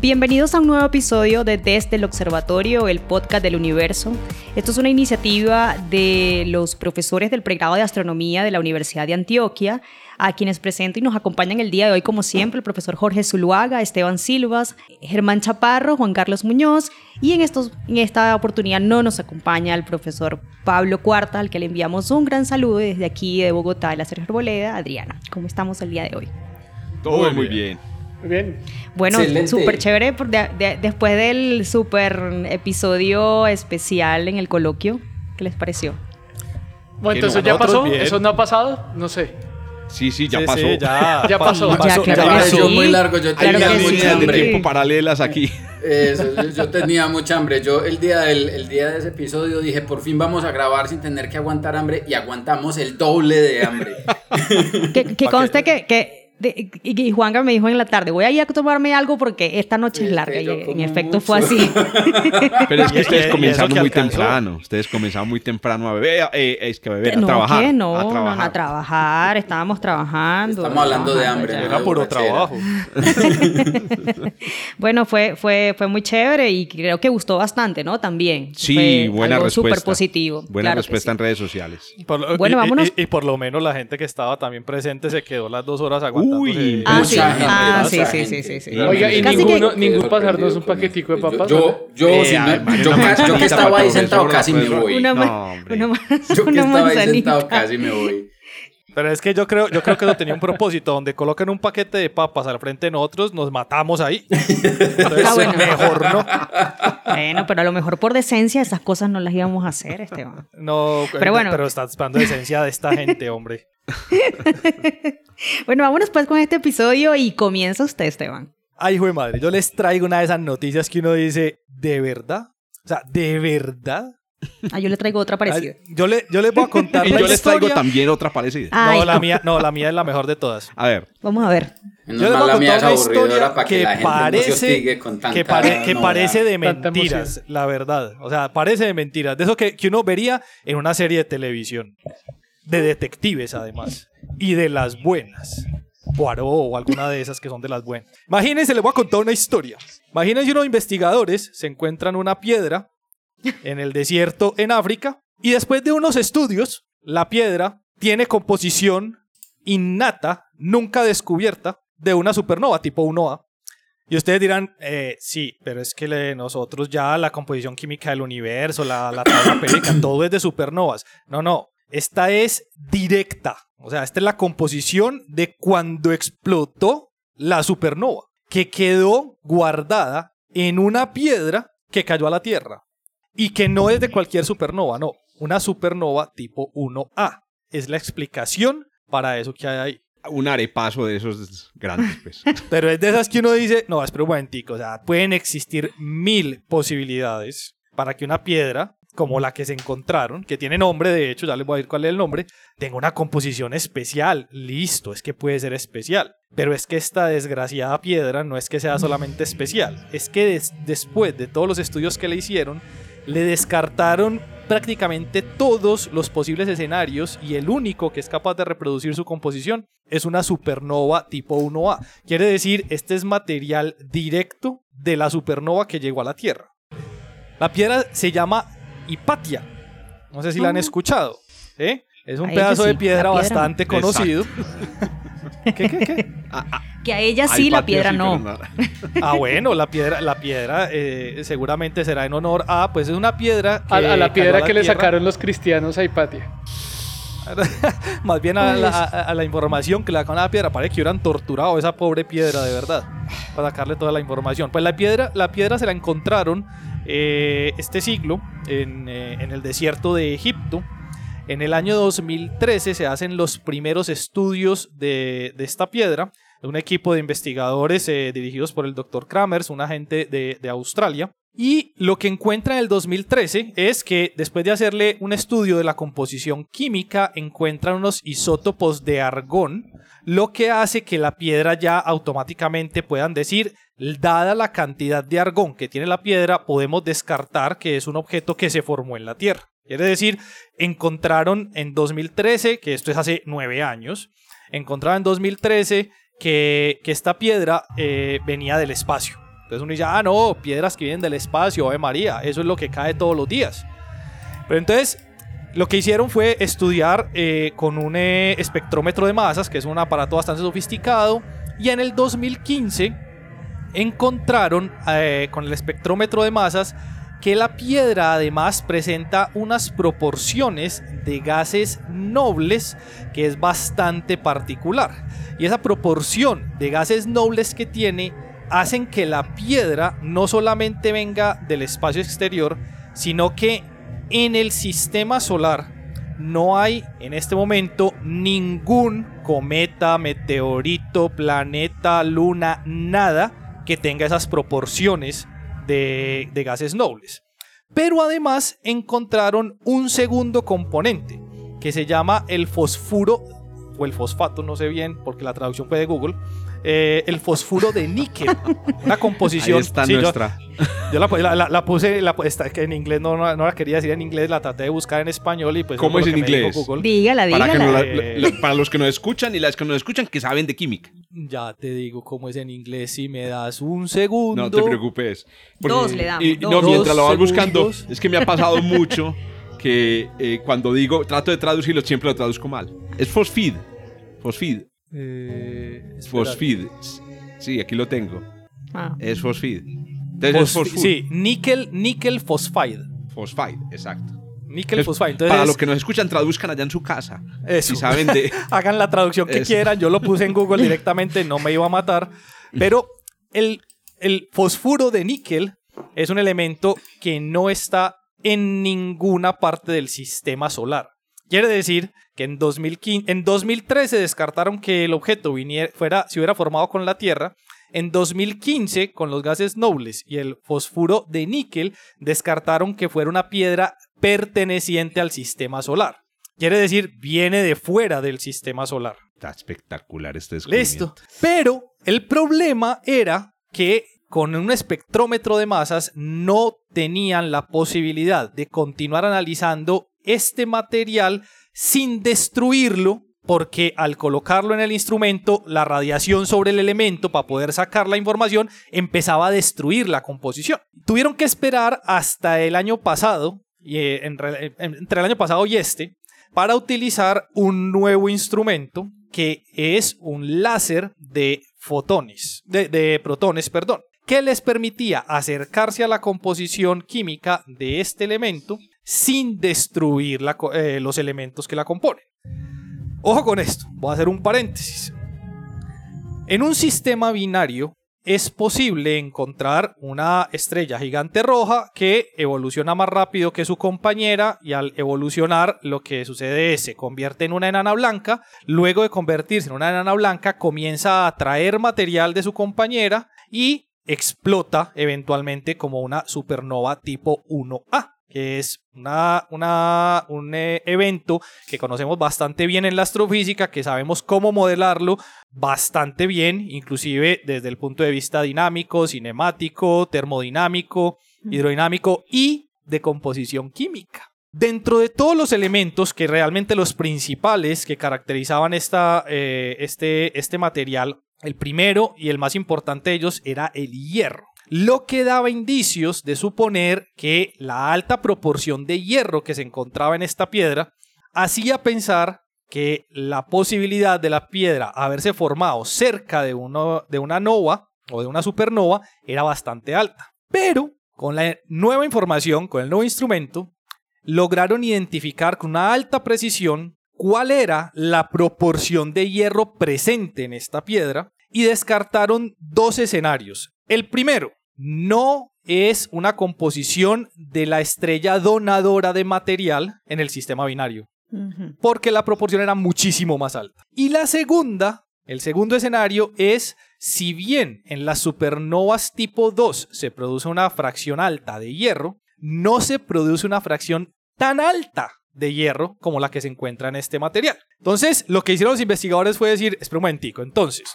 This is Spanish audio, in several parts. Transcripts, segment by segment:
Bienvenidos a un nuevo episodio de Desde el Observatorio, el podcast del universo. Esto es una iniciativa de los profesores del pregrado de astronomía de la Universidad de Antioquia, a quienes presento y nos acompañan el día de hoy, como siempre, el profesor Jorge Zuluaga, Esteban Silvas, Germán Chaparro, Juan Carlos Muñoz, y en, estos, en esta oportunidad no nos acompaña el profesor Pablo Cuarta, al que le enviamos un gran saludo desde aquí de Bogotá, de la Sergio Arboleda. Adriana, ¿cómo estamos el día de hoy? Todo muy bien. Muy bien. Bueno, súper chévere por de- de- después del súper episodio especial en el coloquio. ¿Qué les pareció? Bueno, entonces ya pasó. bien. ¿Eso no ha pasado? No sé. Sí, sí, ya Sí, pasó. sí, ya, Ya pasó. Ya, claro ya pasó. sí. Muy largo, yo Hay Claro tenía sí. mucha de hambre. tiempo paralelas aquí. Eso, yo, yo tenía mucha hambre. Yo el día, del, el día de ese episodio dije, por fin vamos a grabar sin tener que aguantar hambre y aguantamos el doble de hambre. Que, que conste que, que de- y, y Juanga me dijo en la tarde, voy a ir a tomarme algo porque esta noche Sí, es larga. Y en efecto fue así. Pero es que ustedes comenzaron que muy temprano. Ustedes comenzaron muy temprano a beber. eh, es que a beber, a no, trabajar. que no, a no, trabajar. a trabajar, estábamos trabajando. Estamos hablando de hambre, ya. Era puro trabajo. Bueno, fue, fue, fue muy chévere y creo que gustó bastante, ¿no? También. Sí, Fue buena algo respuesta. súper positivo. Buena claro respuesta sí. en redes sociales. Por Bueno, y- vámonos. Y, y por lo menos la gente que estaba también presente se quedó las dos horas aguantando. Uy. Ah, Mucha sí, gente, ah, sí, sí, sí, sí, Oiga, y ninguno, que- ningún pasarnos un paquetico de papas. Yo, yo, Eh, yo, una ca- yo que estaba ahí sentado casi me voy. Una, Yo que una estaba ahí sentado casi me voy. Pero es que yo creo, yo creo que eso tenía un propósito. Donde colocan un paquete de papas al frente de nosotros, nos matamos ahí. Entonces, Ah, bueno. mejor no. Bueno, pero a lo mejor por decencia esas cosas no las íbamos a hacer, Esteban. No, Pero bueno. pero estás esperando la esencia de esta gente, hombre. Bueno, vámonos pues con este episodio y comienza usted, Esteban. Ay, hijo de madre, yo les traigo una de esas noticias que uno dice, ¿de verdad? O sea, ¿de verdad? Ah, yo le traigo otra parecida. Ay, Yo, le, yo les voy a contar Y la yo les traigo también otra parecida. Ay, No, la mía, no, la mía es la mejor de todas. A ver, Vamos a ver. Menos Yo les voy a la mía contar es una historia para que, que la gente no se parece, tanta que, pare- que parece de mentiras, la verdad. O sea, parece de mentiras. De eso que, que uno vería en una serie de televisión. De detectives, además. Y de las buenas. Poirot o alguna de esas que son de las buenas. Imagínense, les voy a contar una historia. Imagínense unos investigadores se encuentran una piedra en el desierto en África y después de unos estudios, la piedra tiene composición innata, nunca descubierta, de una supernova tipo 1A. Y ustedes dirán, eh, sí, pero es que le- nosotros ya la composición química del universo, la, la tabla todo es de supernovas. No, no, esta es directa. O sea, esta es la composición de cuando explotó la supernova, que quedó guardada en una piedra que cayó a la Tierra. Y que no es de cualquier supernova, no, una supernova tipo 1A. Es la explicación para eso que hay ahí. un arepaso de esos grandes, pues. Pero es de esas que uno dice, no, espera un momentico, o sea, pueden existir mil posibilidades para que una piedra, como la que se encontraron, que tiene nombre, de hecho, ya les voy a decir cuál es el nombre, tenga una composición especial. Listo, es que puede ser especial. Pero es que esta desgraciada piedra no es que sea solamente especial, es que des- después de todos los estudios que le hicieron, le descartaron prácticamente todos los posibles escenarios y el único que es capaz de reproducir su composición es una supernova tipo 1A. Quiere decir, este es material directo de la supernova que llegó a la Tierra. La piedra se llama Hipatia. No sé si la han escuchado. ¿eh? Es un pedazo sí, de piedra piedra bastante conocido. ¿Qué, qué, qué? Que a ella sí, la piedra sí, no. Ah, bueno, la piedra, la piedra eh, seguramente será en honor a, pues es una piedra que A, a la piedra que le sacaron los cristianos a Hipatia. Más bien a la, a- a la información que le sacaron a la piedra. Parece que hubieran torturado a esa pobre piedra, de verdad. Para sacarle toda la información. Pues la piedra, la piedra se la encontraron eh, este siglo en, eh, en el desierto de Egipto. En el año 2013 se hacen los primeros estudios de, esta piedra. Un equipo de investigadores eh, dirigidos por el Dr. Kramers, un agente de, de Australia. Y lo que encuentra en el 2013 es que después de hacerle un estudio de la composición química, encuentran unos isótopos de argón, lo que hace que la piedra ya automáticamente puedan decir, dada la cantidad de argón que tiene la piedra, podemos descartar que es un objeto que se formó en la Tierra. Quiere decir, encontraron en 2013, que esto es hace nueve años, encontraron en 2013 que, que esta piedra eh, venía del espacio. Entonces uno dice, ah, no, piedras que vienen del espacio, Ave María, eso es lo que cae todos los días. Pero entonces, lo que hicieron fue estudiar eh, con un eh, espectrómetro de masas, que es un aparato bastante sofisticado, y en el 2015 encontraron eh, con el espectrómetro de masas que la piedra además presenta unas proporciones de gases nobles que es bastante particular. Y esa proporción de gases nobles que tiene hacen que la piedra no solamente venga del espacio exterior, sino que en el sistema solar no hay en este momento ningún cometa, meteorito, planeta, luna, nada que tenga esas proporciones de, gases nobles. Pero además encontraron un segundo componente que se llama el fosfuro o el fosfato, no sé bien porque la traducción fue de Google, eh, el fosfuro de níquel. Una composición. Ahí está sí, nuestra. Yo, la, la- la- la puse, la, está, que en inglés no, no, no la quería decir en inglés, la traté de buscar en español y pues. ¿Cómo es en inglés? Google. Dígala, Para, que dígala. no la- Eh. la- para los que nos escuchan y las que nos escuchan que saben de química. Ya te digo cómo es en inglés. Si me das un segundo. No te preocupes. Dos le damos, y- dos. no, mientras lo vas buscando, segundos. es que me ha pasado mucho que eh, cuando digo, trato de traducirlo, siempre lo traduzco mal. Es fosfid. Fosfid. Eh. Fosfid. Sí, aquí lo tengo. Ah. Es fosfid. Entonces es sí, níquel, níquel fosfide. Fosfide, exacto. Níquel Entonces, fosfide. Entonces, para los que nos escuchan, traduzcan allá en su casa. Eso. Si saben de... hagan la traducción que Eso. quieran. Yo lo puse en Google directamente, no me iba a matar. Pero el, el fosfuro de níquel es un elemento que no está en ninguna parte del sistema solar. Quiere decir que en, 2015, en 2013 descartaron que el objeto viniera, fuera, se hubiera formado con la Tierra. En 2015, con los gases nobles y el fosfuro de níquel, descartaron que fuera una piedra perteneciente al sistema solar. Quiere decir, viene de fuera del sistema solar. Está espectacular este descubrimiento. Listo. Pero el problema era que con un espectrómetro de masas no tenían la posibilidad de continuar analizando este material sin destruirlo porque al colocarlo en el instrumento, la radiación sobre el elemento para poder sacar la información empezaba a destruir la composición. Tuvieron que esperar hasta el año pasado, y, eh, en re- en- entre el año pasado y este, para utilizar un nuevo instrumento que es un láser de fotones, de, de protones, perdón, que les permitía acercarse a la composición química de este elemento sin destruir eh, los elementos que la componen. Ojo con esto, voy a hacer un paréntesis. En un sistema binario es posible encontrar una estrella gigante roja que evoluciona más rápido que su compañera y al evolucionar lo que sucede es se convierte en una enana blanca, luego de convertirse en una enana blanca comienza a atraer material de su compañera y explota eventualmente como una supernova tipo 1A que es una, una- un eh, evento que conocemos bastante bien en la astrofísica, que sabemos cómo modelarlo bastante bien, inclusive desde el punto de vista dinámico, cinemático, termodinámico, hidrodinámico y de composición química. Dentro de todos los elementos que realmente los principales que caracterizaban esta, eh, este, este material, el primero y el más importante de ellos era el hierro lo que daba indicios de suponer que la alta proporción de hierro que se encontraba en esta piedra hacía pensar que la posibilidad de la piedra haberse formado cerca de, uno, de una nova o de una supernova era bastante alta. Pero con la nueva información, con el nuevo instrumento, lograron identificar con una alta precisión cuál era la proporción de hierro presente en esta piedra y descartaron dos escenarios. El primero, no es una composición de la estrella donadora de material en el sistema binario, porque la proporción era muchísimo más alta. Y la segunda, el segundo escenario es si bien en las supernovas tipo 2 se produce una fracción alta de hierro, no se produce una fracción tan alta de hierro como la que se encuentra en este material. Entonces, lo que hicieron los investigadores fue decir, espera un momentico, entonces,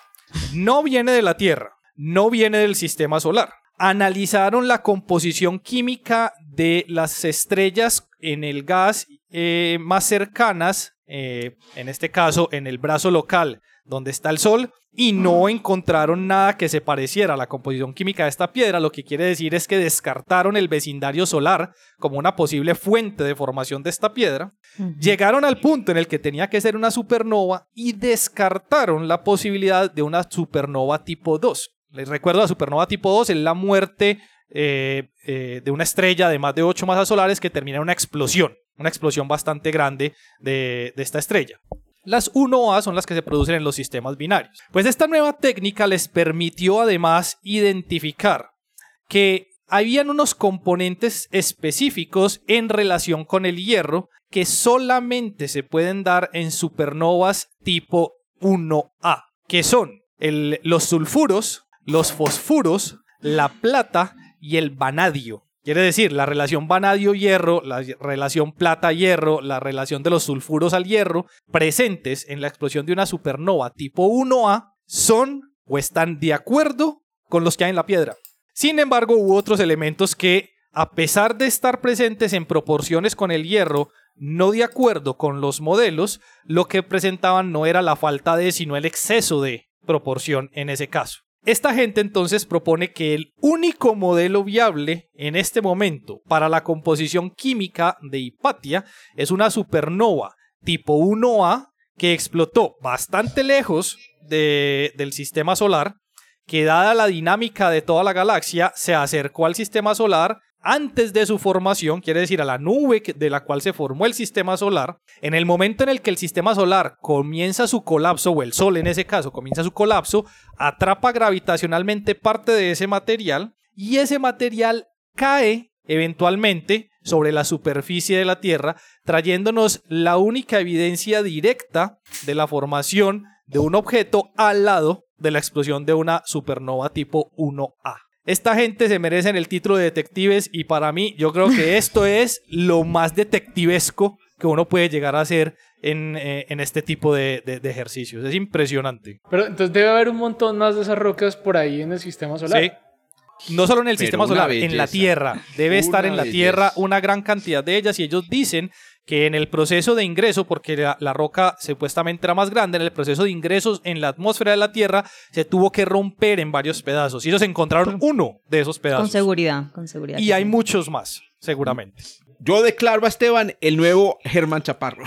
no viene de la Tierra, no viene del sistema solar. Analizaron la composición química de las estrellas en el gas eh, más cercanas, eh, en este caso en el brazo local donde está el Sol, y no encontraron nada que se pareciera a la composición química de esta piedra, lo que quiere decir es que descartaron el vecindario solar como una posible fuente de formación de esta piedra, llegaron al punto en el que tenía que ser una supernova y descartaron la posibilidad de una supernova tipo 2. Les recuerdo, la supernova tipo 2 es la muerte eh, eh, de una estrella de más de 8 masas solares que termina en una explosión, una explosión bastante grande de, esta estrella. Las 1A son las que se producen en los sistemas binarios. Pues esta nueva técnica les permitió además identificar que habían unos componentes específicos en relación con el hierro que solamente se pueden dar en supernovas tipo 1A, que son los sulfuros, los fosfuros, la plata y el vanadio. Quiere decir, la relación vanadio-hierro, la relación plata-hierro, la relación de los sulfuros al hierro, presentes en la explosión de una supernova tipo 1A, son o están de acuerdo con los que hay en la piedra. Sin embargo, hubo otros elementos que, a pesar de estar presentes en proporciones con el hierro, no de acuerdo con los modelos, lo que presentaban no era la falta de, sino el exceso de proporción en ese caso. Esta gente entonces propone que el único modelo viable en este momento para la composición química de Hipatia es una supernova tipo 1A que explotó bastante lejos de- del sistema solar, que dada la dinámica de toda la galaxia se acercó al sistema solar antes de su formación, quiere decir a la nube de la cual se formó el sistema solar, en el momento en el que el sistema solar comienza su colapso, o el Sol en ese caso comienza su colapso, atrapa gravitacionalmente parte de ese material y ese material cae eventualmente sobre la superficie de la Tierra, trayéndonos la única evidencia directa de la formación de un objeto al lado de la explosión de una supernova tipo 1A. Esta gente se merecen el título de detectives y para mí yo creo que esto es lo más detectivesco que uno puede llegar a hacer en, eh, en este tipo de, de- de ejercicios. Es impresionante. Pero entonces debe haber un montón más de esas rocas por ahí en el sistema solar. Sí. No solo en el Pero sistema solar, en la. Tierra. Debe estar en la belleza. Tierra una gran cantidad de ellas y ellos dicen que en el proceso de ingreso, porque la, la roca supuestamente era más grande, en el proceso de ingresos en la atmósfera de la Tierra se tuvo que romper en varios pedazos y ellos encontraron uno de esos Con pedazos. seguridad, con seguridad. Y hay sí. muchos más, seguramente. Yo declaro a Esteban el nuevo Germán Chaparro.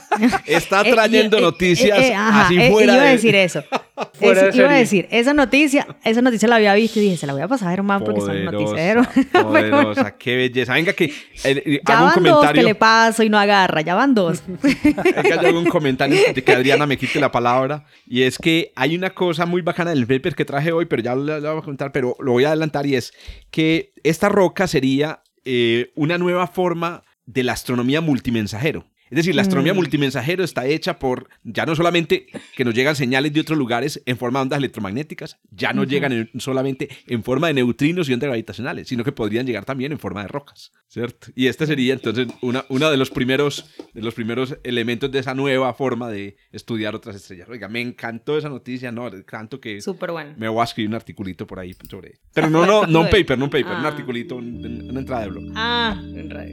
Está Eh, trayendo eh, noticias eh, eh, ajá, así eh, fuera Iba a de- decir eso. Fuera Es- de iba a decir, esa noticia, esa noticia la había visto y dije, se la voy a pasar a Germán porque son bueno, poderosa, qué belleza. Venga que eh, ya hago un van dos que comentario. le paso y no agarra, ya van dos. Venga, yo hago un comentario de que Adriana me quite la palabra. Y es que hay una cosa muy bacana del paper que traje hoy, pero ya lo, lo voy a contar, pero lo voy a adelantar. Y es que esta roca sería eh, una nueva forma de la astronomía multimensajero. Es decir, la astronomía Mm. multimensajero está hecha por ya no solamente que nos llegan señales de otros lugares en forma de ondas electromagnéticas, ya no llegan en- solamente en forma de neutrinos y ondas gravitacionales, sino que podrían llegar también en forma de rocas, ¿cierto? Y este sería entonces una, uno de los primeros de los primeros elementos de esa nueva forma de estudiar otras estrellas. Oiga, me encantó esa noticia, no, tanto que Súper bueno. me voy a escribir un articulito por ahí sobre. Pero no, no, no un paper, no un paper, un Ah. articulito, un- una entrada de blog. Ah.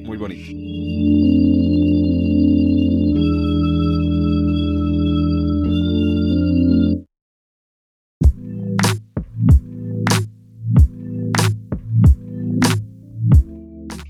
Muy bonito.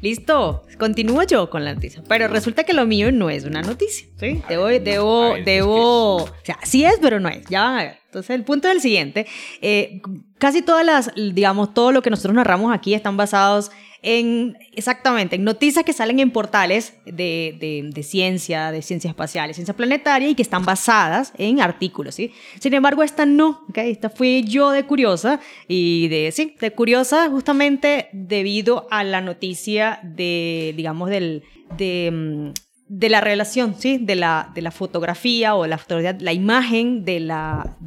Listo, continúo yo con la noticia. Pero resulta que lo mío no es una noticia. ¿sí? Debo, debo, es debo. O sea, sí es, pero no es. Ya van a ver. Entonces, el punto es el siguiente. Eh, casi todas las, digamos, todo lo que nosotros narramos aquí están basados en, exactamente, en noticias que salen en portales de, de, de ciencia, de ciencia espacial, de ciencia planetaria y que están basadas en artículos, ¿sí? Sin embargo, esta no, ¿ok? Esta fui yo de curiosa y de, sí, de curiosa justamente debido a la noticia de, digamos, del, de, mm, la relación, ¿sí? De la, de la fotografía o la la imagen de la,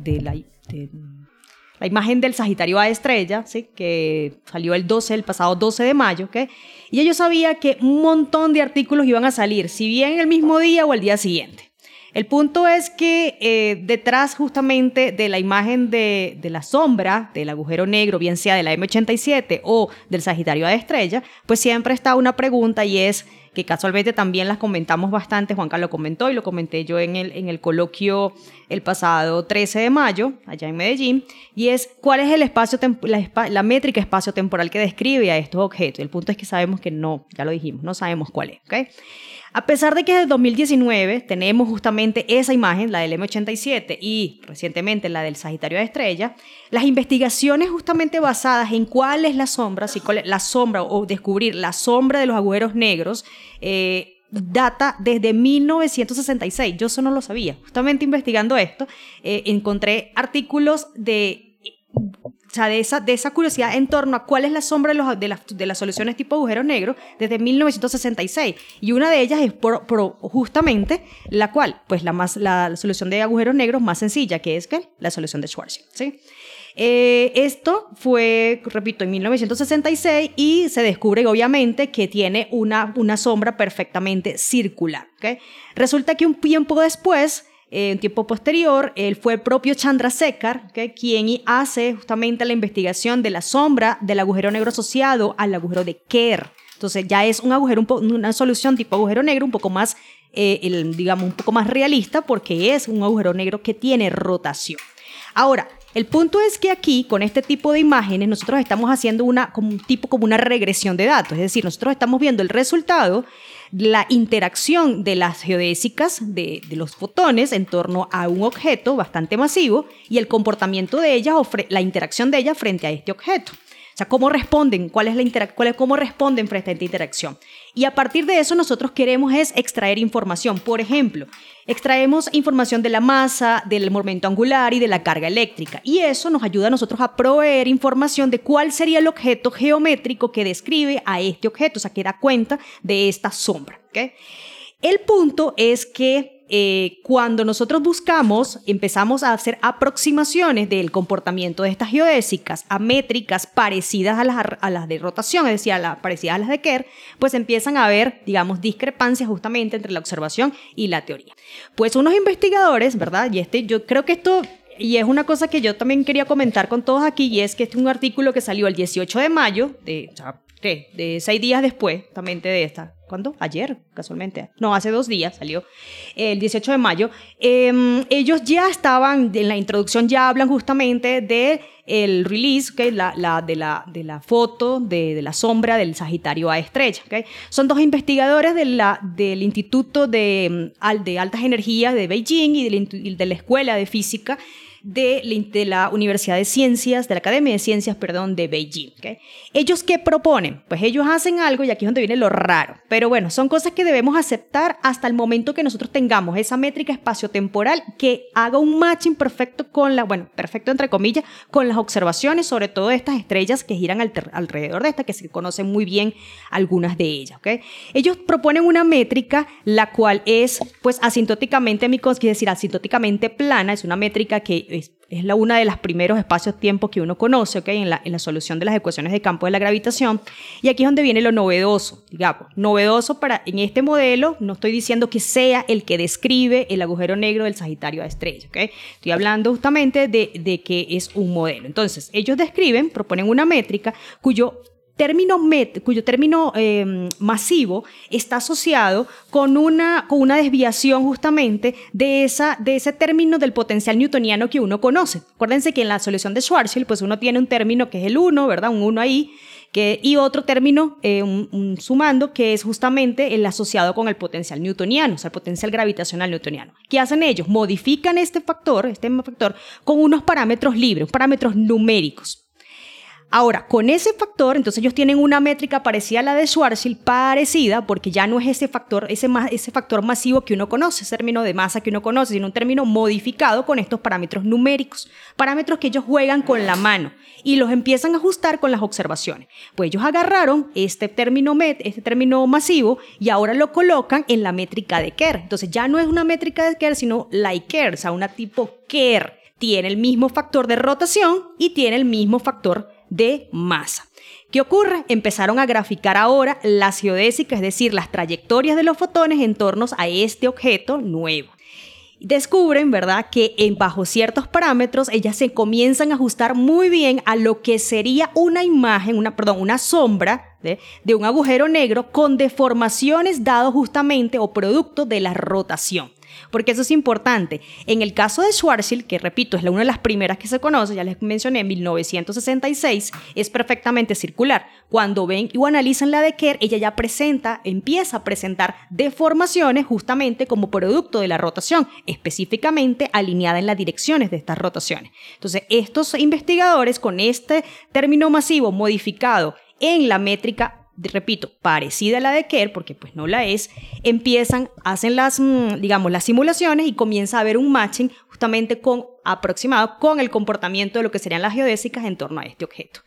la imagen del Sagitario A estrella, ¿sí? que salió el 12, el pasado 12 de mayo, ¿ok? y ellos sabían que un montón de artículos iban a salir, si bien el mismo día o el día siguiente. El punto es que eh, detrás justamente de la imagen de, de, la sombra del agujero negro, bien sea de la M87 o del Sagitario A estrella, pues siempre está una pregunta y es que casualmente también las comentamos bastante, Juan Carlos comentó y lo comenté yo en el, en el coloquio el pasado 13 de mayo, allá en Medellín, y es cuál es el espacio, la, la métrica espacio-temporal que describe a estos objetos. El punto es que sabemos que no, ya lo dijimos, no sabemos cuál es, ¿ok? A pesar de que desde 2019 tenemos justamente esa imagen, la del M87 y recientemente la del Sagitario de Estrella, las investigaciones justamente basadas en cuál es la sombra, si cuál es la sombra o descubrir la sombra de los agujeros negros, eh, data desde 1966. Yo eso no lo sabía. Justamente investigando esto, eh, encontré artículos de o sea, de esa, de esa curiosidad en torno a cuál es la sombra de, los, de, las, soluciones tipo agujero negro desde 1966. Y una de ellas es justamente la cual, pues la, más, la, solución de agujeros negros más sencilla, que es que la solución de Schwarzschild. ¿sí? Eh, esto fue, repito, en 1966 y se descubre obviamente que tiene una, una sombra perfectamente circular. ¿okay? Resulta que un tiempo después en tiempo posterior, él fue el propio Chandrasekhar, quien hace justamente la investigación de la sombra del agujero negro asociado al agujero de Kerr. Entonces ya es un agujero, una solución tipo agujero negro un poco más, eh, digamos, un poco más realista porque es un agujero negro que tiene rotación. Ahora, el punto es que aquí, con este tipo de imágenes, nosotros estamos haciendo una, como un tipo como una regresión de datos. Es decir, nosotros estamos viendo el resultado la interacción de las geodésicas de, los fotones en torno a un objeto bastante masivo y el comportamiento de ellas la interacción de ellas frente a este objeto. O sea, cómo responden, cuál es la cuál es, cómo responden frente a esta interacción. Y a partir de eso nosotros queremos es extraer información. Por ejemplo, extraemos información de la masa, del momento angular y de la carga eléctrica. Y eso nos ayuda a nosotros a proveer información de cuál sería el objeto geométrico que describe a este objeto, o sea, que da cuenta de esta sombra. El punto es que eh, cuando nosotros buscamos, empezamos a hacer aproximaciones del comportamiento de estas geodésicas a métricas parecidas a las, a las de rotación, es decir, a las parecidas a las de Kerr, pues empiezan a haber, digamos, discrepancias justamente entre la observación y la teoría. Pues unos investigadores, ¿verdad? Y este, yo creo que esto y es una cosa que yo también quería comentar con todos aquí, y es que este es un artículo que salió el 18 de mayo, de, sea, de seis días después, también de esta ¿cuándo? Ayer, casualmente. No, hace dos días salió, el 18 de mayo. Em, ellos ya estaban, en la introducción ya hablan justamente de el release, okay, la, la, de, la, de la foto de, de, la sombra del Sagitario A estrella. Okay. Son dos investigadores de la, del Instituto de, de Altas Energías de Beijing y de la Escuela de Física de, la Universidad de Ciencias, de la Academia de Ciencias, perdón, de Beijing. ¿Ellos qué proponen? Pues ellos hacen algo y aquí es donde viene lo raro. Pero bueno, son cosas que debemos aceptar hasta el momento que nosotros tengamos esa métrica espaciotemporal que haga un matching perfecto con la, bueno, perfecto entre comillas, con las observaciones, sobre todo de estas estrellas que giran alrededor de esta, que se conocen muy bien algunas de ellas. Ellos proponen una métrica la cual es, pues, asintóticamente, es decir, asintóticamente plana, es una métrica que es, la una de los primeros espacios-tiempos que uno conoce ¿okay? en, la, en la solución de las ecuaciones de campo de la gravitación. Y aquí es donde viene lo novedoso, digamos. Novedoso para, en este modelo, no estoy diciendo que sea el que describe el agujero negro del Sagitario a estrella. Estoy hablando justamente de, de que es un modelo. Entonces, ellos describen, proponen una métrica cuyo término cuyo término em, masivo está asociado con una, con una desviación justamente de, esa, de ese término del potencial newtoniano que uno conoce. Acuérdense que en la solución de Schwarzschild, pues uno tiene un término que es el 1, ¿verdad? Un 1 ahí, que, y otro término, eh, un, sumando, que es justamente el asociado con el potencial newtoniano, o sea, el potencial gravitacional newtoniano. ¿Qué hacen ellos? Modifican este factor, este factor, con unos parámetros libres, parámetros numéricos. Ahora, con ese factor, entonces ellos tienen una métrica parecida a la de Schwarzschild, parecida, porque ya no es ese factor, ese, ese factor masivo que uno conoce, ese término de masa que uno conoce, sino un término modificado con estos parámetros numéricos, parámetros que ellos juegan con la mano y los empiezan a ajustar con las observaciones. Pues ellos agarraron este término, este término masivo y ahora lo colocan en la métrica de Kerr. Entonces ya no es una métrica de Kerr, sino like Kerr, o sea, una tipo Kerr tiene el mismo factor de rotación y tiene el mismo factor de masa. ¿Qué ocurre? Empezaron a graficar ahora la geodésica, es decir, las trayectorias de los fotones en torno a este objeto nuevo. Descubren, ¿verdad?, que en bajo ciertos parámetros ellas se comienzan a ajustar muy bien a lo que sería una imagen, una, perdón, una sombra de, de un agujero negro con deformaciones dado justamente o producto de la rotación porque eso es importante. En el caso de Schwarzschild, que repito, es una de las primeras que se conoce, ya les mencioné, en 1966, es perfectamente circular. Cuando ven o analizan la de Kerr, ella ya presenta, empieza a presentar deformaciones justamente como producto de la rotación, específicamente alineada en las direcciones de estas rotaciones. Entonces, estos investigadores con este término masivo modificado en la métrica repito, parecida a la de Kerr, porque pues no la es, empiezan, hacen las, mm, digamos, las simulaciones y comienza a haber un matching justamente con, aproximado con el comportamiento de lo que serían las geodésicas en torno a este objeto.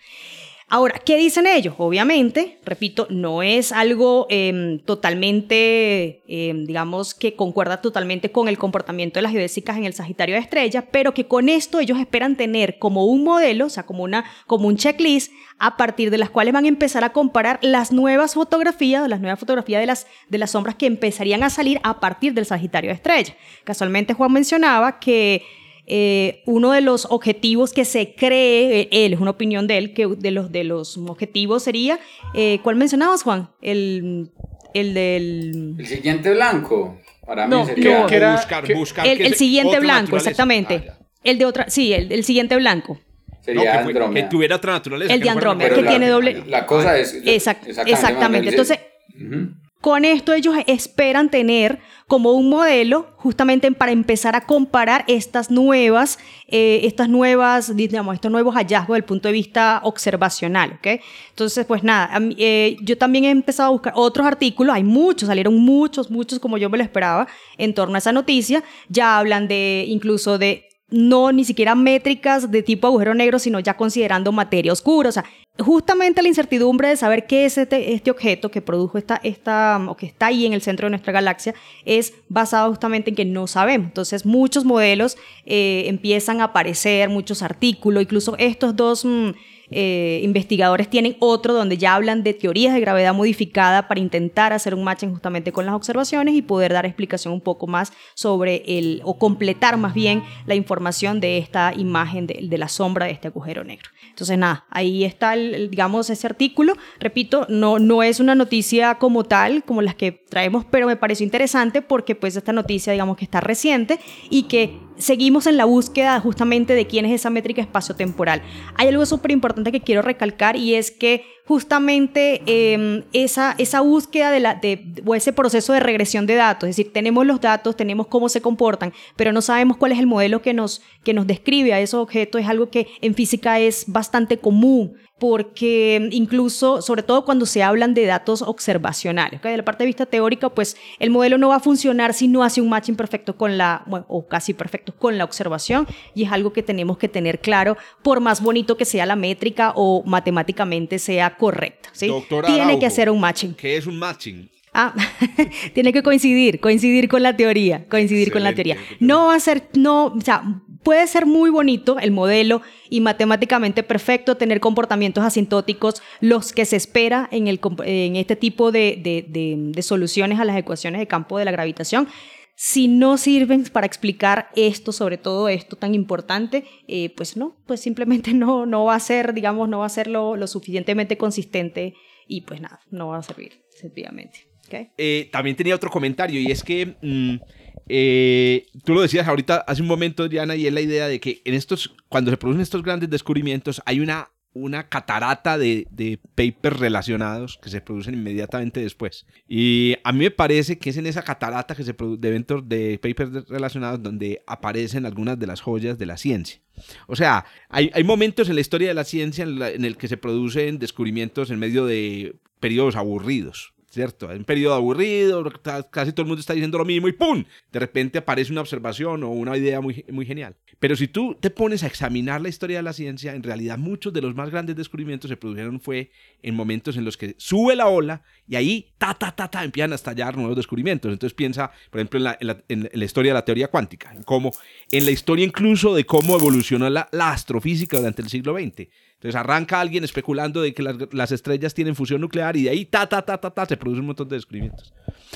Ahora, ¿qué dicen ellos? Obviamente, repito, no es algo em, totalmente, em, digamos, que concuerda totalmente con el comportamiento de las geodésicas en el Sagitario de Estrella, pero que con esto ellos esperan tener como un modelo, o sea, como, una, como un checklist, a partir de las cuales van a empezar a comparar las nuevas fotografías, las nuevas fotografías de las, de las sombras que empezarían a salir a partir del Sagitario de Estrella. Casualmente Juan mencionaba que eh, uno de los objetivos que se cree, eh, él, es una opinión de él, que de los, de los objetivos sería, eh, ¿cuál mencionabas, Juan? El, el del... El siguiente blanco. Para No, mí sería... no. Que buscar, buscar El, que el siguiente blanco, naturaleza. exactamente. Ah, el de otra, sí, el, el siguiente blanco. No, sería que, fue- que tuviera otra naturaleza. El de no Andrómeda, que Pero tiene la- doble- La cosa es... Exact- exactamente, Entonces. Con esto ellos esperan tener como un modelo justamente para empezar a comparar estas nuevas, eh, estas nuevas, digamos, estos nuevos hallazgos del punto de vista observacional, ¿ok? Entonces, pues nada, eh, yo también he empezado a buscar otros artículos, hay muchos, salieron muchos, muchos como yo me lo esperaba en torno a esa noticia, ya hablan de incluso de no ni siquiera métricas de tipo agujero negro, sino ya considerando materia oscura. O sea, justamente la incertidumbre de saber qué es este, este objeto que produjo esta, esta, o que está ahí en el centro de nuestra galaxia es basado justamente en que no sabemos. Entonces, muchos modelos eh, empiezan a aparecer, muchos artículos, incluso estos dos... mm, eh, investigadores tienen otro donde ya hablan de teorías de gravedad modificada para intentar hacer un matching justamente con las observaciones y poder dar explicación un poco más sobre el, o completar más bien la información de esta imagen de, de la sombra de este agujero negro. Entonces, nada, ahí está, el, digamos, ese artículo. Repito, no, no es una noticia como tal, como las que traemos, pero me pareció interesante porque pues esta noticia, digamos, que está reciente y que seguimos en la búsqueda justamente de quién es esa métrica espacio-temporal. Hay algo súper importante que quiero recalcar y es que justamente eh, esa, esa búsqueda de o ese proceso de regresión de datos, es decir, tenemos los datos, tenemos cómo se comportan, pero no sabemos cuál es el modelo que nos, que nos describe a esos objetos, es algo que en física es bastante común porque incluso, sobre todo cuando se hablan de datos observacionales, ¿okay? de la parte de vista teórica, pues el modelo no va a funcionar si no hace un matching perfecto con la, o casi perfecto con la observación, y es algo que tenemos que tener claro, por más bonito que sea la métrica o matemáticamente sea correcta. ¿sí? Doctora Tiene que hacer un matching. ¿Qué es un matching? Ah, tiene que coincidir, coincidir con la teoría, coincidir con la teoría. No va a ser, no, o sea, puede ser muy bonito el modelo y matemáticamente perfecto, tener comportamientos asintóticos, los que se espera en, el, en este tipo de, de- de- de soluciones a las ecuaciones de campo de la gravitación. Si no sirven para explicar esto, sobre todo esto tan importante, eh, pues no, pues simplemente no, no va a ser, digamos, no va a ser lo, lo suficientemente consistente y pues nada, no va a servir, sencillamente. Eh, también tenía otro comentario y es que mm, eh, tú lo decías ahorita hace un momento, Diana, y es la idea de que en estos, cuando se producen estos grandes descubrimientos, hay una, una catarata de, papers relacionados que se producen inmediatamente después. Y a mí me parece que es en esa catarata que se produ- de eventos de papers relacionados donde aparecen algunas de las joyas de la ciencia. O sea, hay, hay momentos en la historia de la ciencia en, la- el que se producen descubrimientos en medio de periodos aburridos. ¿Cierto? Un periodo aburrido, casi todo el mundo está diciendo lo mismo y ¡pum! De repente aparece una observación o una idea muy, muy genial. Pero si tú te pones a examinar la historia de la ciencia, en realidad muchos de los más grandes descubrimientos se produjeron fue en momentos en los que sube la ola y ahí, ta, ta, ta, ta, empiezan a estallar nuevos descubrimientos. Entonces piensa, por ejemplo, en la, historia de la teoría cuántica, en cómo, en la historia incluso de cómo evolucionó la astrofísica durante el siglo XX. Entonces arranca alguien especulando de que las, estrellas tienen fusión nuclear y de ahí ta, ta, ta, ta, ta, se produce un montón de descubrimientos.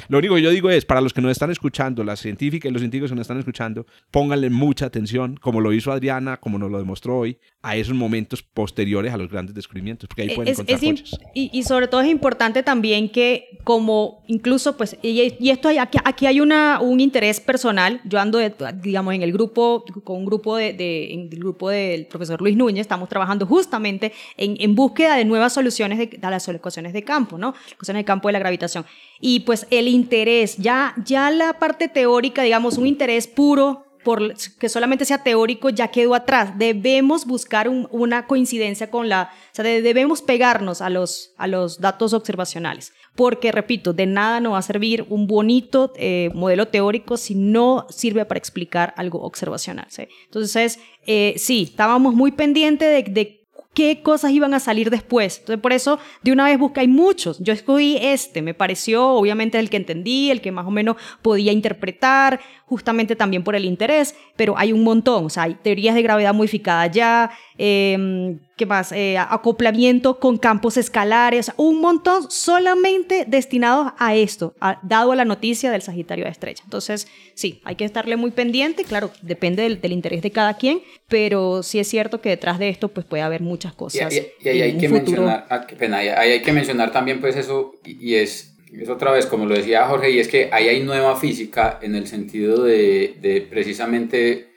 Lo único que yo digo es, para los que nos están escuchando, las científicas y los científicos que nos están escuchando, pónganle mucha atención, como lo hizo Adriana, como nos lo demostró hoy, a esos momentos posteriores a los grandes descubrimientos, porque ahí pueden encontrar es y, y, sobre todo es importante también que, como incluso, pues, y, esto hay, aquí, aquí, hay una, un interés personal, yo ando, digamos, en el grupo, con un grupo de, de, en el grupo del profesor Luis Núñez, estamos trabajando justamente en, en búsqueda de nuevas soluciones de, de las ecuaciones de campo, ¿no? Ecuaciones de campo de la gravitación. Y pues el interés, ya, ya la parte teórica, digamos, un interés puro por que solamente sea teórico ya quedó atrás. Debemos buscar una coincidencia con la, o sea, debemos pegarnos a los, a los datos observacionales, porque repito, de nada nos va a servir un bonito eh, modelo teórico si no sirve para explicar algo observacional. Entonces, eh, sí, estábamos muy pendientes de, de qué cosas iban a salir después. Entonces, por eso, de una vez busqué, hay muchos. Yo escogí este, me pareció obviamente el que entendí, el que más o menos podía interpretar, justamente también por el interés, pero hay un montón. O sea, hay teorías de gravedad modificada ya, eh, ¿qué más? Eh, acoplamiento con campos escalares, un montón solamente destinados a esto, dado a la noticia del Sagitario de Estrella. Entonces, sí, hay que estarle muy pendiente, claro, depende del, interés de cada quien, pero sí es cierto que detrás de esto pues puede haber muchas cosas. Y, ahí hay que mencionar, ah, pena, hay que mencionar también pues eso, y es es otra vez, como lo decía Jorge, y es que ahí hay nueva física en el sentido de, de, precisamente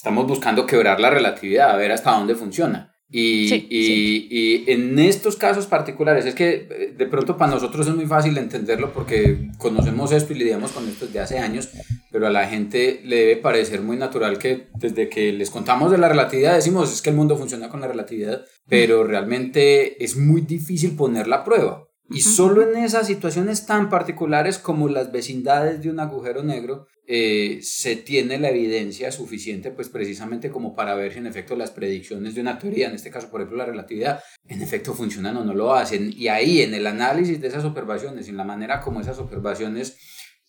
estamos buscando quebrar la relatividad, a ver hasta dónde funciona. Y, y, y, en estos casos particulares, es que eh, de pronto para nosotros es muy fácil entenderlo porque conocemos esto y lidiamos con esto desde hace años, pero a la gente le debe parecer muy natural que desde que les contamos de la relatividad decimos es que el mundo funciona con la relatividad, pero realmente es muy difícil poner la prueba. Y solo en esas situaciones tan particulares como las vecindades de un agujero negro eh, se tiene la evidencia suficiente, pues precisamente como para ver si en efecto las predicciones de una teoría, en este caso por ejemplo la relatividad, en efecto funcionan o no lo hacen. Y ahí en el análisis de esas observaciones, en la manera como esas observaciones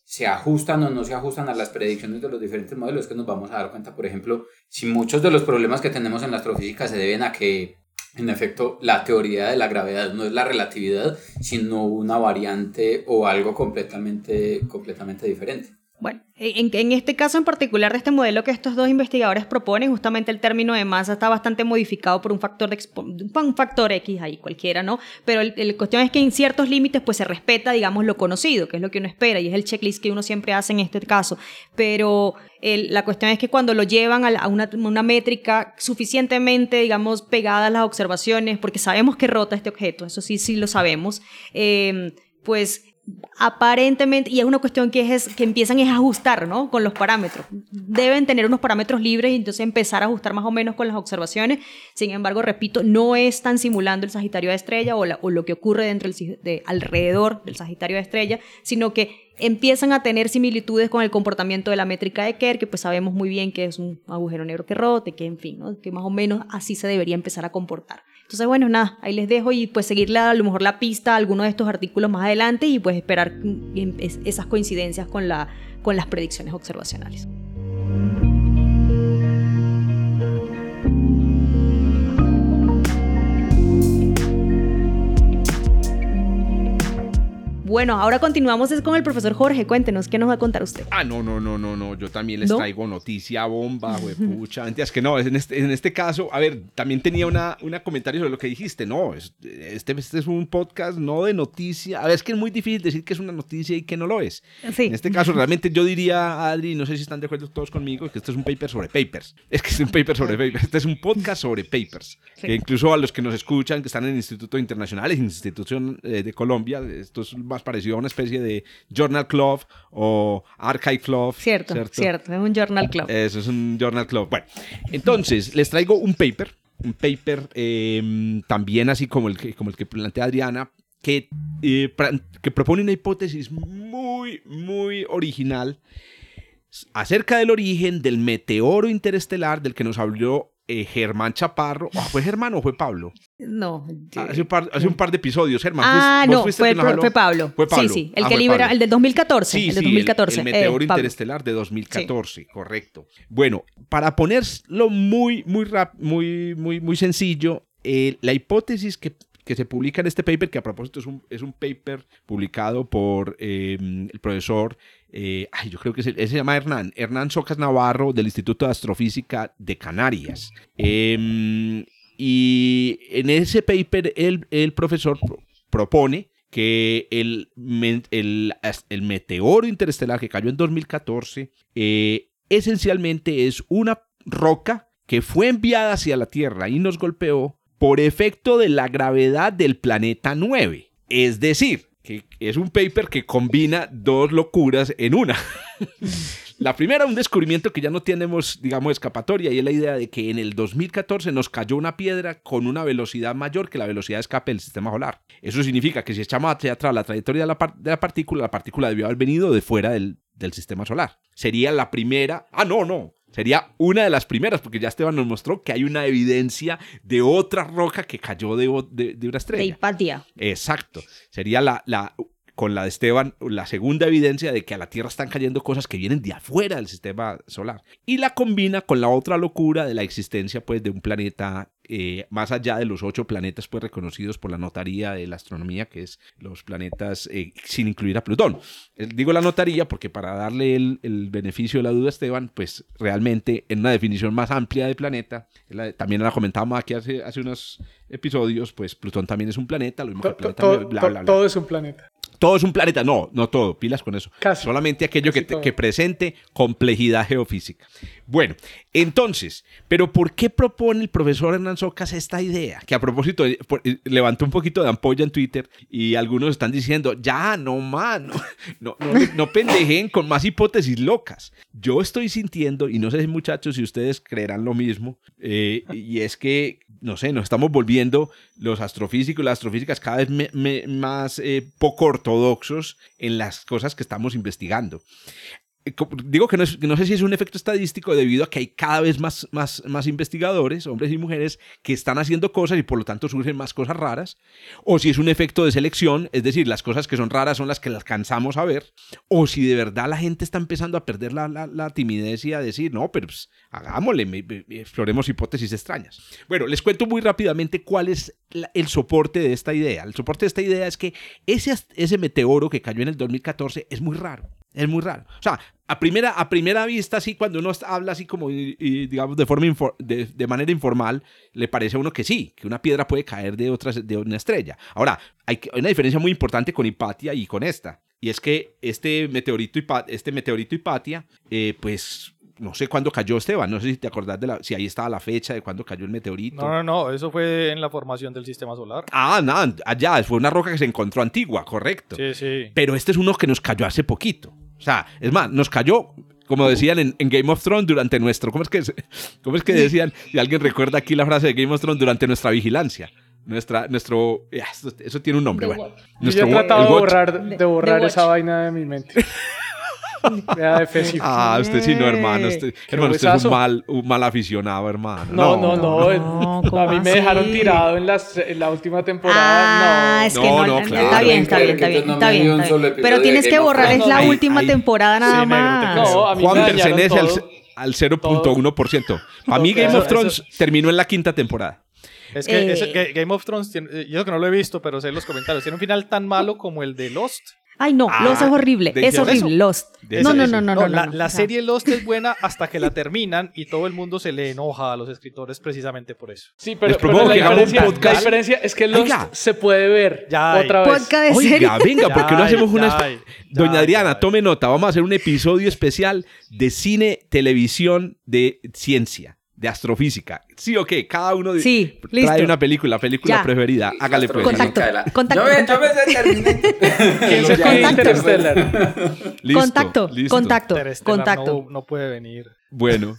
se ajustan o no se ajustan a las predicciones de los diferentes modelos, es que nos vamos a dar cuenta, por ejemplo, si muchos de los problemas que tenemos en la astrofísica se deben a que en efecto, la teoría de la gravedad no es la relatividad, sino una variante o algo completamente, completamente diferente. Bueno, en, este caso en particular de este modelo que estos dos investigadores proponen, justamente el término de masa está bastante modificado por un factor, de un X ahí, cualquiera, ¿no? Pero la cuestión es que en ciertos límites pues se respeta, digamos, lo conocido, que es lo que uno espera y es el checklist que uno siempre hace en este caso. Pero la cuestión es que cuando lo llevan a, una, métrica suficientemente, digamos, pegada a las observaciones, porque sabemos que rota este objeto, eso sí, sí lo sabemos, eh, pues aparentemente, y es una cuestión que, es, que empiezan a ajustar ¿no? con los parámetros. Deben tener unos parámetros libres y entonces empezar a ajustar más o menos con las observaciones. Sin embargo, repito, no están simulando el Sagitario de Estrella o, o lo que ocurre dentro de, alrededor del Sagitario de Estrella, sino que empiezan a tener similitudes con el comportamiento de la métrica de Kerr, que pues sabemos muy bien que es un agujero negro que rote, que en fin, que más o menos así se debería empezar a comportar. Entonces, bueno, nada, ahí les dejo y pues seguirle a lo mejor la pista a alguno de estos artículos más adelante y pues esperar esas coincidencias con, la, con las predicciones observacionales. Bueno, ahora continuamos es con el profesor Jorge. Cuéntenos, ¿qué nos va a contar usted? Ah, no, no, no, no, no. Yo también les traigo noticia bomba, pucha. Antes que no, en este, en este caso, a ver, también tenía una, una comentario sobre lo que dijiste. No, este, este es un podcast no de noticia. A ver, es que es muy difícil decir que es una noticia y que no lo es. Sí. En este caso, realmente yo diría, Adri, no sé si están de acuerdo todos conmigo, que este es un paper sobre papers. Es que es un paper sobre papers. Este es un podcast sobre papers. Que incluso a los que nos escuchan, que están en institutos internacionales, institución eh, de Colombia, esto es más parecido a una especie de Journal Club o Archive Club. Cierto, cierto, es un Journal Club. Eso es un Journal Club. Bueno, entonces les traigo un paper, un paper em, también así como el, que, como el que plantea Adriana, que, eh, que propone una hipótesis muy, muy original acerca del origen del meteoro interestelar del que nos habló eh, Germán Chaparro. Ah, ¿Fue Germán o fue Pablo? No. Hace un par, hace un par de episodios, Germán. Ah, ¿fuiste- vos no, fue, Pablo. Fue Pablo. Sí, sí, el Ah, que libera, Pablo. el del 2014. Sí, el sí, 2014. El, el meteoro eh, Pablo. interestelar de 2014, correcto. Bueno, para ponerlo muy, muy, rap- muy, muy, muy sencillo, eh, la hipótesis que, que se publica en este paper, que a propósito es un, es un paper publicado por eh, el profesor, eh, ay, yo creo que él se llama Hernán, Hernán Socas Navarro del Instituto de Astrofísica de Canarias. Em, y en ese paper el, el profesor pro- propone que el, el, el meteoro interestelar que cayó en 2014 eh, esencialmente es una roca que fue enviada hacia la Tierra y nos golpeó por efecto de la gravedad del planeta 9. Es decir, que es un paper que combina dos locuras en una. La primera, un descubrimiento que ya no tenemos, digamos, escapatoria, y es la idea de que en el 2014 nos cayó una piedra con una velocidad mayor que la velocidad de escape del sistema solar. Eso significa que si echamos hacia atrás la trayectoria de la, de la partícula, la partícula debió haber venido de fuera del, del sistema solar. Sería la primera. Ah, no, no. Sería una de las primeras, porque ya Esteban nos mostró que hay una evidencia de otra roca que cayó de, de- de una De estrella. Hipatia. Exacto. Sería la, la, con la de Esteban, la segunda evidencia de que a la Tierra están cayendo cosas que vienen de afuera del sistema solar. Y la combina con la otra locura de la existencia pues, de un planeta eh, más allá de los ocho planetas pues, reconocidos por la notaría de la astronomía, que es los planetas eh, sin incluir a Plutón. Eh, Digo la notaría porque para darle el, el beneficio de la duda a Esteban, pues realmente en una definición más amplia de planeta, la- también la comentábamos aquí hace, hace unos episodios, pues Plutón también es un planeta, lo mismo que el planeta bla, bla, bla. Todo es un planeta. Todo es un planeta. No, no todo. Pilas con eso. Casi. Solamente aquello que, te- que presente complejidad geofísica. Bueno, entonces, ¿pero por qué propone el profesor Hernán Socas esta idea? Que a propósito, eh, eh, levantó un poquito de ampolla en Twitter y algunos están diciendo, ya, no más, no, no, no, no pendejen con más hipótesis locas. Yo estoy sintiendo, y no sé muchachos si ustedes creerán lo mismo, eh, y es que, no sé, nos estamos volviendo los astrofísicos, las astrofísicas cada vez más poco ortodoxos en las cosas que estamos investigando. Eh, Digo que no, es- no sé si es un efecto estadístico debido a que hay cada vez más, más, más investigadores, hombres y mujeres, que están haciendo cosas y por lo tanto surgen más cosas raras, o si es un efecto de selección, es decir, las cosas que son raras son las que las alcanzamos a ver, o si de verdad la gente está empezando a perder la, la- la timidez y a decir, no, pero pues, hagámosle, me- me- exploremos hipótesis extrañas. Bueno, les cuento muy rápidamente cuál es la- el soporte de esta idea. El soporte de esta idea es que ese, ese meteoro que cayó en el 2014 es muy raro. Es muy raro. O sea, a primera, a primera vista, así, cuando uno habla así como, y- y, digamos, de, forma de, de manera informal, le parece a uno que sí, que una piedra puede caer de, otras, de una estrella. Ahora, hay, una diferencia muy importante con Hipatia y con esta. Y es que este meteorito, este meteorito Hipatia, eh, pues, no sé cuándo cayó Esteban, no sé si te acordás de la, si ahí estaba la fecha de cuándo cayó el meteorito. No, no, no, eso fue en la formación del sistema solar. Ah, nada, allá, fue una roca que se encontró antigua, correcto. Sí, sí. Pero este es uno que nos cayó hace poquito. O sea, es más, nos cayó, como decían en, en Game of Thrones, durante nuestro. ¿Cómo es, que, ¿Cómo es que decían? Si alguien recuerda aquí la frase de Game of Thrones, durante nuestra vigilancia. Nuestra, nuestro. ya, Eso, eso tiene un nombre, bueno. Yo he tratado de borrar, de borrar esa vaina de mi mente. Ah, usted sí no, hermano. Usted, hermano, usted es un mal, un mal aficionado, hermano. No, no, no. No, ¿cómo a mí me dejaron tirado en, las, en la última temporada. Ah, no. es que No, no, no, está bien, está bien, está bien, está está Pero tienes que Game of borrar es Thrones. la Ahí- última ahí- temporada nada más. No, a mí Juan pertenece al, todo. al 0.1%. Para mí. Game of Eso- Thrones terminó en la quinta temporada. Es que Eh. ese- Game of Thrones, tiene, eh, yo que no lo he visto, pero sé los comentarios, tiene un final tan malo como el de Lost. Ay, no, Ah, Lost es horrible. de- Es eso- horrible, Lost. de No, no, no, no, no. la, no, serie Lost es buena hasta que la terminan y todo el mundo se le enoja a los escritores precisamente por eso. Sí, pero, Les pero la, que hagamos un diferencia, podcast. la diferencia es que Lost Oiga. se puede ver Ya otra vez. Podcast de serie. Oiga, venga, ¿por qué no hacemos una... ya, espe- ya, Doña Adriana, tome nota. Vamos a hacer un episodio especial de cine, televisión, de ciencia. de astrofísica. ¿Sí o qué? Cada uno de- Sí, trae listo. una película, película Ya. preferida. Hágale pues. Contacto, contacto, Yo contacto. me sé Terminator. ¿Quién se Ya, fue ya, Interstellar? Listo, contacto, listo. contacto, contacto. No, no puede venir. Bueno.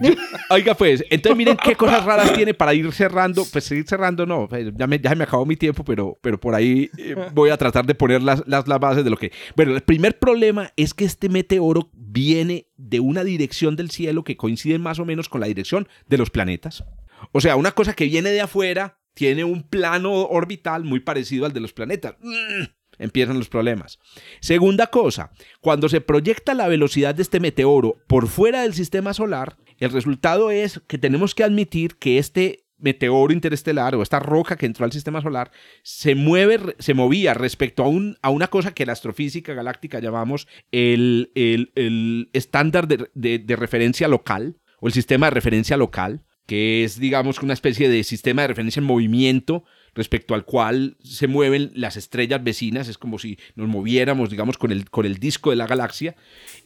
Yo- oiga, pues, entonces miren qué cosas raras tiene para ir cerrando. Pues seguir cerrando, no. pues, Ya, me, ya se me acabó mi tiempo, pero, pero por ahí eh, voy a tratar de poner las, las, las bases de lo que. Bueno, el primer problema es que este meteoro viene de una dirección del cielo que coincide más o menos con la dirección de los planetas. O sea, una cosa que viene de afuera tiene un plano orbital muy parecido al de los planetas. Mm, Empiezan los problemas. Segunda cosa, cuando se proyecta la velocidad de este meteoro por fuera del sistema solar, el resultado es que tenemos que admitir que este meteoro interestelar o esta roca que entró al sistema solar se mueve, se movía respecto a, un, a una cosa que la astrofísica galáctica llamamos el, el- el estándar de, de- de referencia local o el sistema de referencia local, que es digamos una especie de sistema de referencia en movimiento respecto al cual se mueven las estrellas vecinas, es como si nos moviéramos, digamos, con el, con el disco de la galaxia.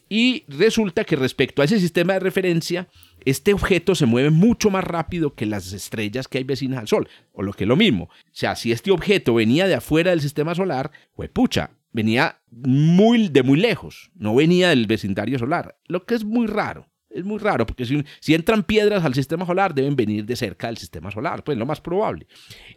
Y resulta que respecto a ese sistema de referencia, este objeto se mueve mucho más rápido que las estrellas que hay vecinas al Sol, o lo que es lo mismo. O sea, si este objeto venía de afuera del sistema solar, pues pucha, venía muy, de muy lejos, no venía del vecindario solar, lo que es muy raro. Es muy raro, porque si, si entran piedras al sistema solar, deben venir de cerca del sistema solar, pues lo más probable.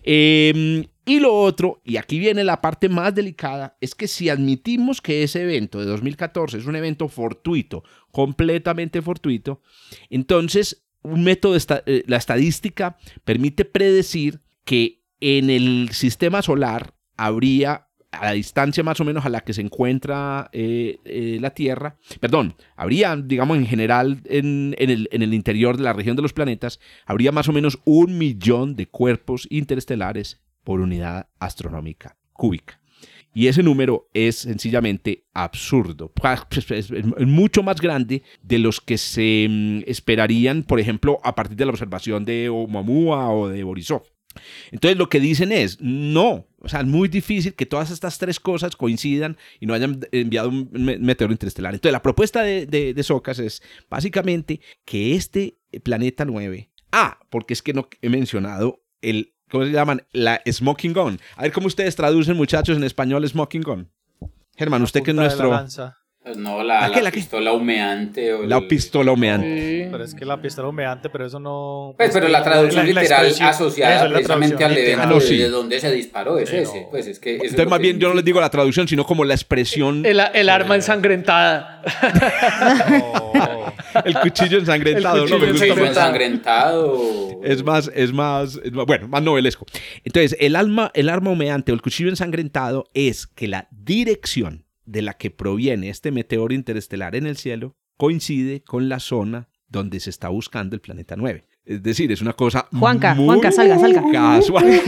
Eh, y lo otro, y aquí viene la parte más delicada, es que si admitimos que ese evento de 2014 es un evento fortuito, completamente fortuito, entonces un método, de eh, la estadística permite predecir que en el sistema solar habría a la distancia más o menos a la que se encuentra eh, eh, la Tierra, perdón, habría, digamos, en general en, el, en el interior de la región de los planetas, habría más o menos un millón de cuerpos interestelares por unidad astronómica cúbica. Y ese número es sencillamente absurdo. Es mucho más grande de los que se mm, esperarían, por ejemplo, a partir de la observación de Oumuamua o de Borisov. Entonces lo que dicen es, no, o sea, es muy difícil que todas estas tres cosas coincidan y no hayan enviado un me- meteoro interestelar. Entonces la propuesta de, de, de Socas es básicamente que este planeta 9, ah, porque es que no he mencionado el, ¿cómo se llaman? La smoking gun. A ver cómo ustedes traducen muchachos en español smoking gun. Germán, usted que es nuestro... Pues no, la, ¿La qué, la la qué? pistola humeante. O La el- pistola humeante. Sí. Pero es que la pistola humeante, pero eso no. Pues, pero la traducción la literal asociada eso es la precisamente traducción al evento. Ah, no, sí. de donde se disparó es Sí, ese. no. Pues es que es Entonces más que bien yo no les digo la traducción, sino como la expresión, El, el arma ensangrentada. No. el cuchillo ensangrentado. El no me cuchillo gusta Como más. ensangrentado. Es más, es más, es más- bueno, más novelesco. Entonces, el, alma, el arma humeante o el cuchillo ensangrentado es que la dirección de la que proviene este meteoro interestelar en el cielo coincide con la zona donde se está buscando el planeta 9. Es decir, es una cosa Juanca, muy Juanca, salga, salga. casual.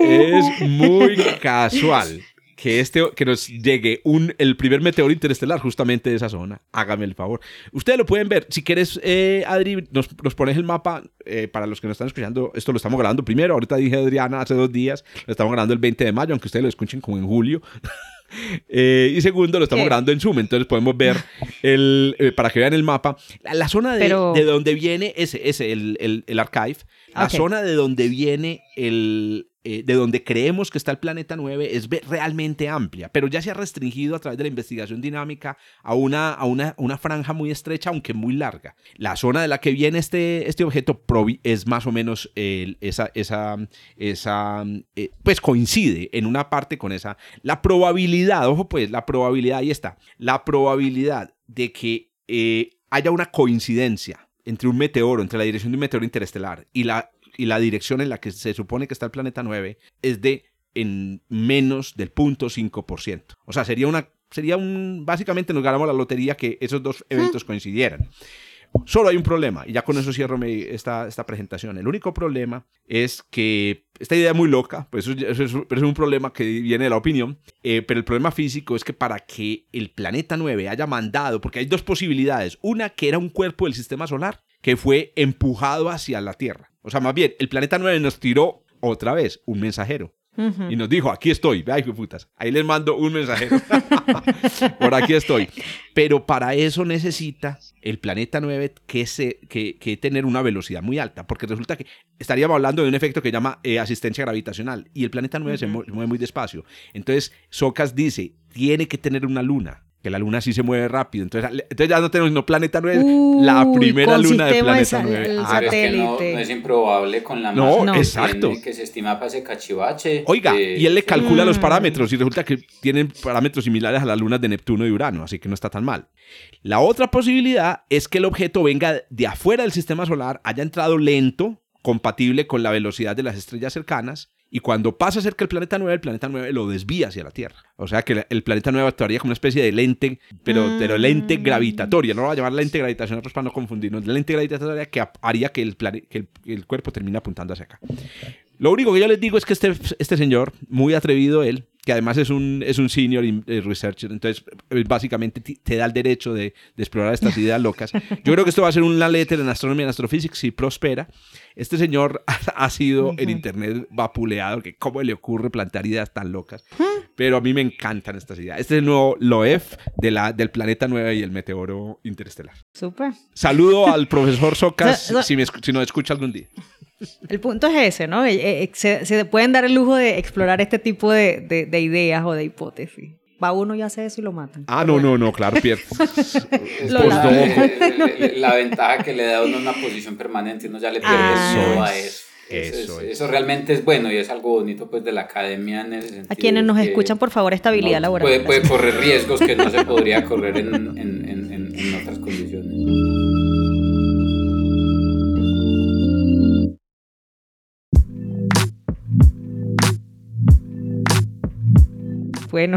es muy casual que este que nos llegue un el primer meteoro interestelar justamente de esa zona. Hágame el favor. Ustedes lo pueden ver. Si quieres, eh, Adri, nos, nos pones el mapa eh, para los que nos están escuchando. Esto lo estamos grabando primero. Ahorita dije Adriana hace dos días. Lo estamos grabando el 20 de mayo, aunque ustedes lo escuchen como en julio. Eh, y segundo, lo estamos ¿Qué? grabando en Zoom, entonces podemos ver el, eh, para que vean el mapa, la, la zona de, Pero- de donde viene ese, ese el, el, el archive, la zona de donde viene el, eh, de donde creemos que está el planeta 9 es realmente amplia, pero ya se ha restringido a través de la investigación dinámica a una, a una, una franja muy estrecha, aunque muy larga. La zona de la que viene este, este objeto es más o menos esa, esa, esa eh, pues coincide en una parte con esa. La probabilidad, ojo pues, la probabilidad, ahí está, la probabilidad de que eh, haya una coincidencia entre un meteoro, entre la dirección de un meteoro interestelar y la, y la dirección en la que se supone que está el planeta 9 es de en menos del 0.5%. O sea, sería una sería un básicamente nos ganamos la lotería que esos dos eventos coincidieran. Solo hay un problema, y ya con eso cierro mi- esta, esta presentación. El único problema es que esta idea es muy loca, pues eso, eso es, pero es un problema que viene de la opinión, eh, pero el problema físico es que para que el planeta 9 haya mandado, porque hay dos posibilidades, una que era un cuerpo del sistema solar que fue empujado hacia la Tierra. O sea, más bien, el planeta 9 nos tiró otra vez un mensajero. Y nos dijo, aquí estoy, ay, putas, ahí les mando un mensajero. Por aquí estoy. Pero para eso necesita el planeta 9 que, se, que, que tener una velocidad muy alta, porque resulta que estaríamos hablando de un efecto que llama eh, asistencia gravitacional y el planeta 9 se mueve muy despacio. Entonces, Socas dice, tiene que tener una luna que la luna sí se mueve rápido. Entonces, entonces ya no tenemos no planeta 9, la primera luna de planeta 9. Ah, es que no, es improbable con la no, no. exacto. que se estima para ese cachivache. Oiga, y él le calcula los mm. parámetros y resulta que tienen parámetros similares a las lunas de Neptuno y Urano, así que no está tan mal. La otra posibilidad es que el objeto venga de afuera del sistema solar, haya entrado lento, compatible con la velocidad de las estrellas cercanas y cuando pasa cerca del planeta 9, el planeta 9 lo desvía hacia la Tierra. O sea que el planeta 9 actuaría como una especie de lente, pero, pero lente mm. gravitatoria. No lo voy a llamar lente gravitacional para no confundirnos. Lente gravitatoria que haría que el, que el, cuerpo termine apuntando hacia acá. Lo único que yo les digo es que este, este señor, muy atrevido él, que además es un, es un senior eh, researcher, entonces eh, básicamente te da el derecho de, de, explorar estas ideas locas. Yo creo que esto va a ser una letra en astronomía y en astrofísica si prospera. Este señor ha sido en internet vapuleado, que cómo le ocurre plantear ideas tan locas. Pero a mí me encantan estas ideas. Este es el nuevo Loef de la, del planeta 9 y el meteoro interestelar. Súper. Saludo al profesor Socas si, me, si nos escucha algún día. El punto es ese, ¿no? Eh, eh, se, pueden dar el lujo de explorar este tipo de, de, ideas o de hipótesis. Va uno y hace eso y lo matan. Ah, no, no, no, claro, pierde. la, ventaja que le da a uno una posición permanente, uno ya le pierde ah. a eso. Eso, eso, realmente es bueno y es algo bonito pues de la academia en ese sentido. A quienes nos escuchan, por favor, estabilidad laboral. Puede, puede, correr riesgos que no se podría correr en, en, en, en otras condiciones. Bueno,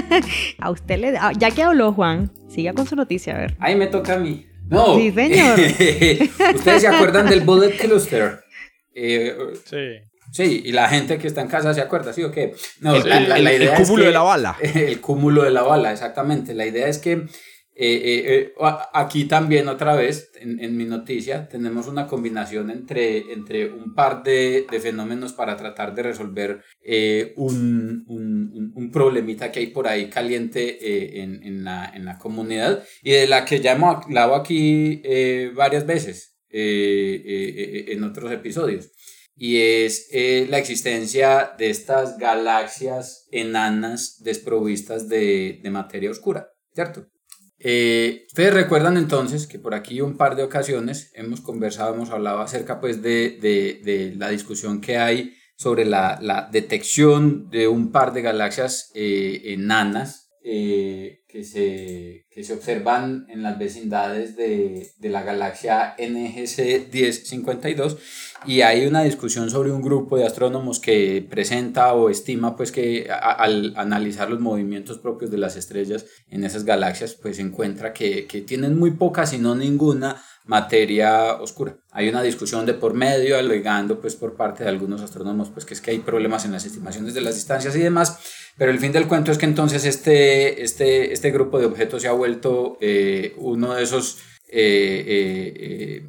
a usted le... Ya que habló Juan, siga con su noticia, a ver. Ahí me toca a mí. No. Sí, señor. ¿Ustedes se acuerdan del Bullet Cluster? Eh, sí. Sí, y la gente que está en casa se acuerda, ¿sí o qué? No, la, idea el cúmulo de la bala. El cúmulo de la bala, exactamente. La idea es que eh, eh, eh, aquí también otra vez, en, mi noticia, tenemos una combinación entre, entre un par de, de fenómenos para tratar de resolver un, un, un, problemita que hay por ahí caliente en, en, la, en, la, comunidad y de la que ya hemos hablado aquí varias veces en otros episodios. Y es la existencia de estas galaxias enanas desprovistas de, de materia oscura, ¿cierto? Eh, Ustedes recuerdan entonces que por aquí un par de ocasiones hemos conversado, hemos hablado acerca pues de, de, la discusión que hay sobre la, la, detección de un par de galaxias eh, enanas eh, que, se, que se observan en las vecindades de, de la galaxia NGC 1052 y hay una discusión sobre un grupo de astrónomos que presenta o estima pues que al analizar los movimientos propios de las estrellas en esas galaxias pues encuentra que, que tienen muy poca si no ninguna materia oscura. Hay una discusión de por medio, alegando pues por parte de algunos astrónomos pues que es que hay problemas en las estimaciones de las distancias y demás, pero el fin del cuento es que entonces este, este, este grupo de objetos se ha vuelto eh, uno de esos eh, eh,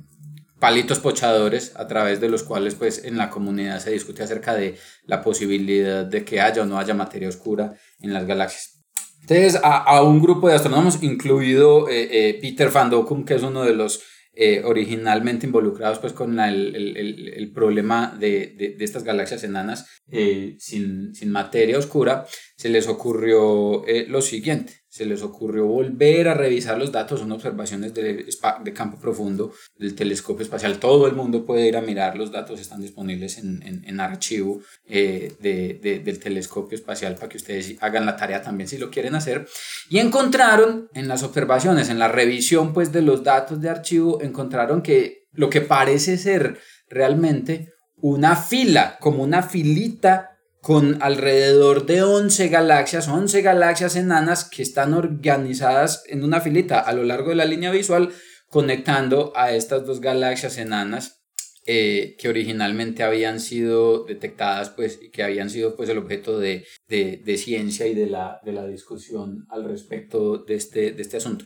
palitos pochadores a través de los cuales pues en la comunidad se discute acerca de la posibilidad de que haya o no haya materia oscura en las galaxias. Entonces a, a un grupo de astrónomos, incluido Peter Van Dokkum, que es uno de los eh, originalmente involucrados pues con el, el, el, problema de, de, de, estas galaxias enanas eh, sin, sin, materia oscura, se les ocurrió eh, lo siguiente se les ocurrió volver a revisar los datos, son observaciones de, de, campo profundo del telescopio espacial. Todo el mundo puede ir a mirar, los datos están disponibles en, en, en archivo eh, de, de, del telescopio espacial para que ustedes hagan la tarea también si lo quieren hacer. Y encontraron en las observaciones, en la revisión pues de los datos de archivo, encontraron que lo que parece ser realmente una fila, como una filita con alrededor de 11 galaxias, 11 galaxias enanas que están organizadas en una filita a lo largo de la línea visual, conectando a estas dos galaxias enanas eh, que originalmente habían sido detectadas pues, y que habían sido pues, el objeto de, de, de ciencia y de la, de la discusión al respecto de este, de este asunto.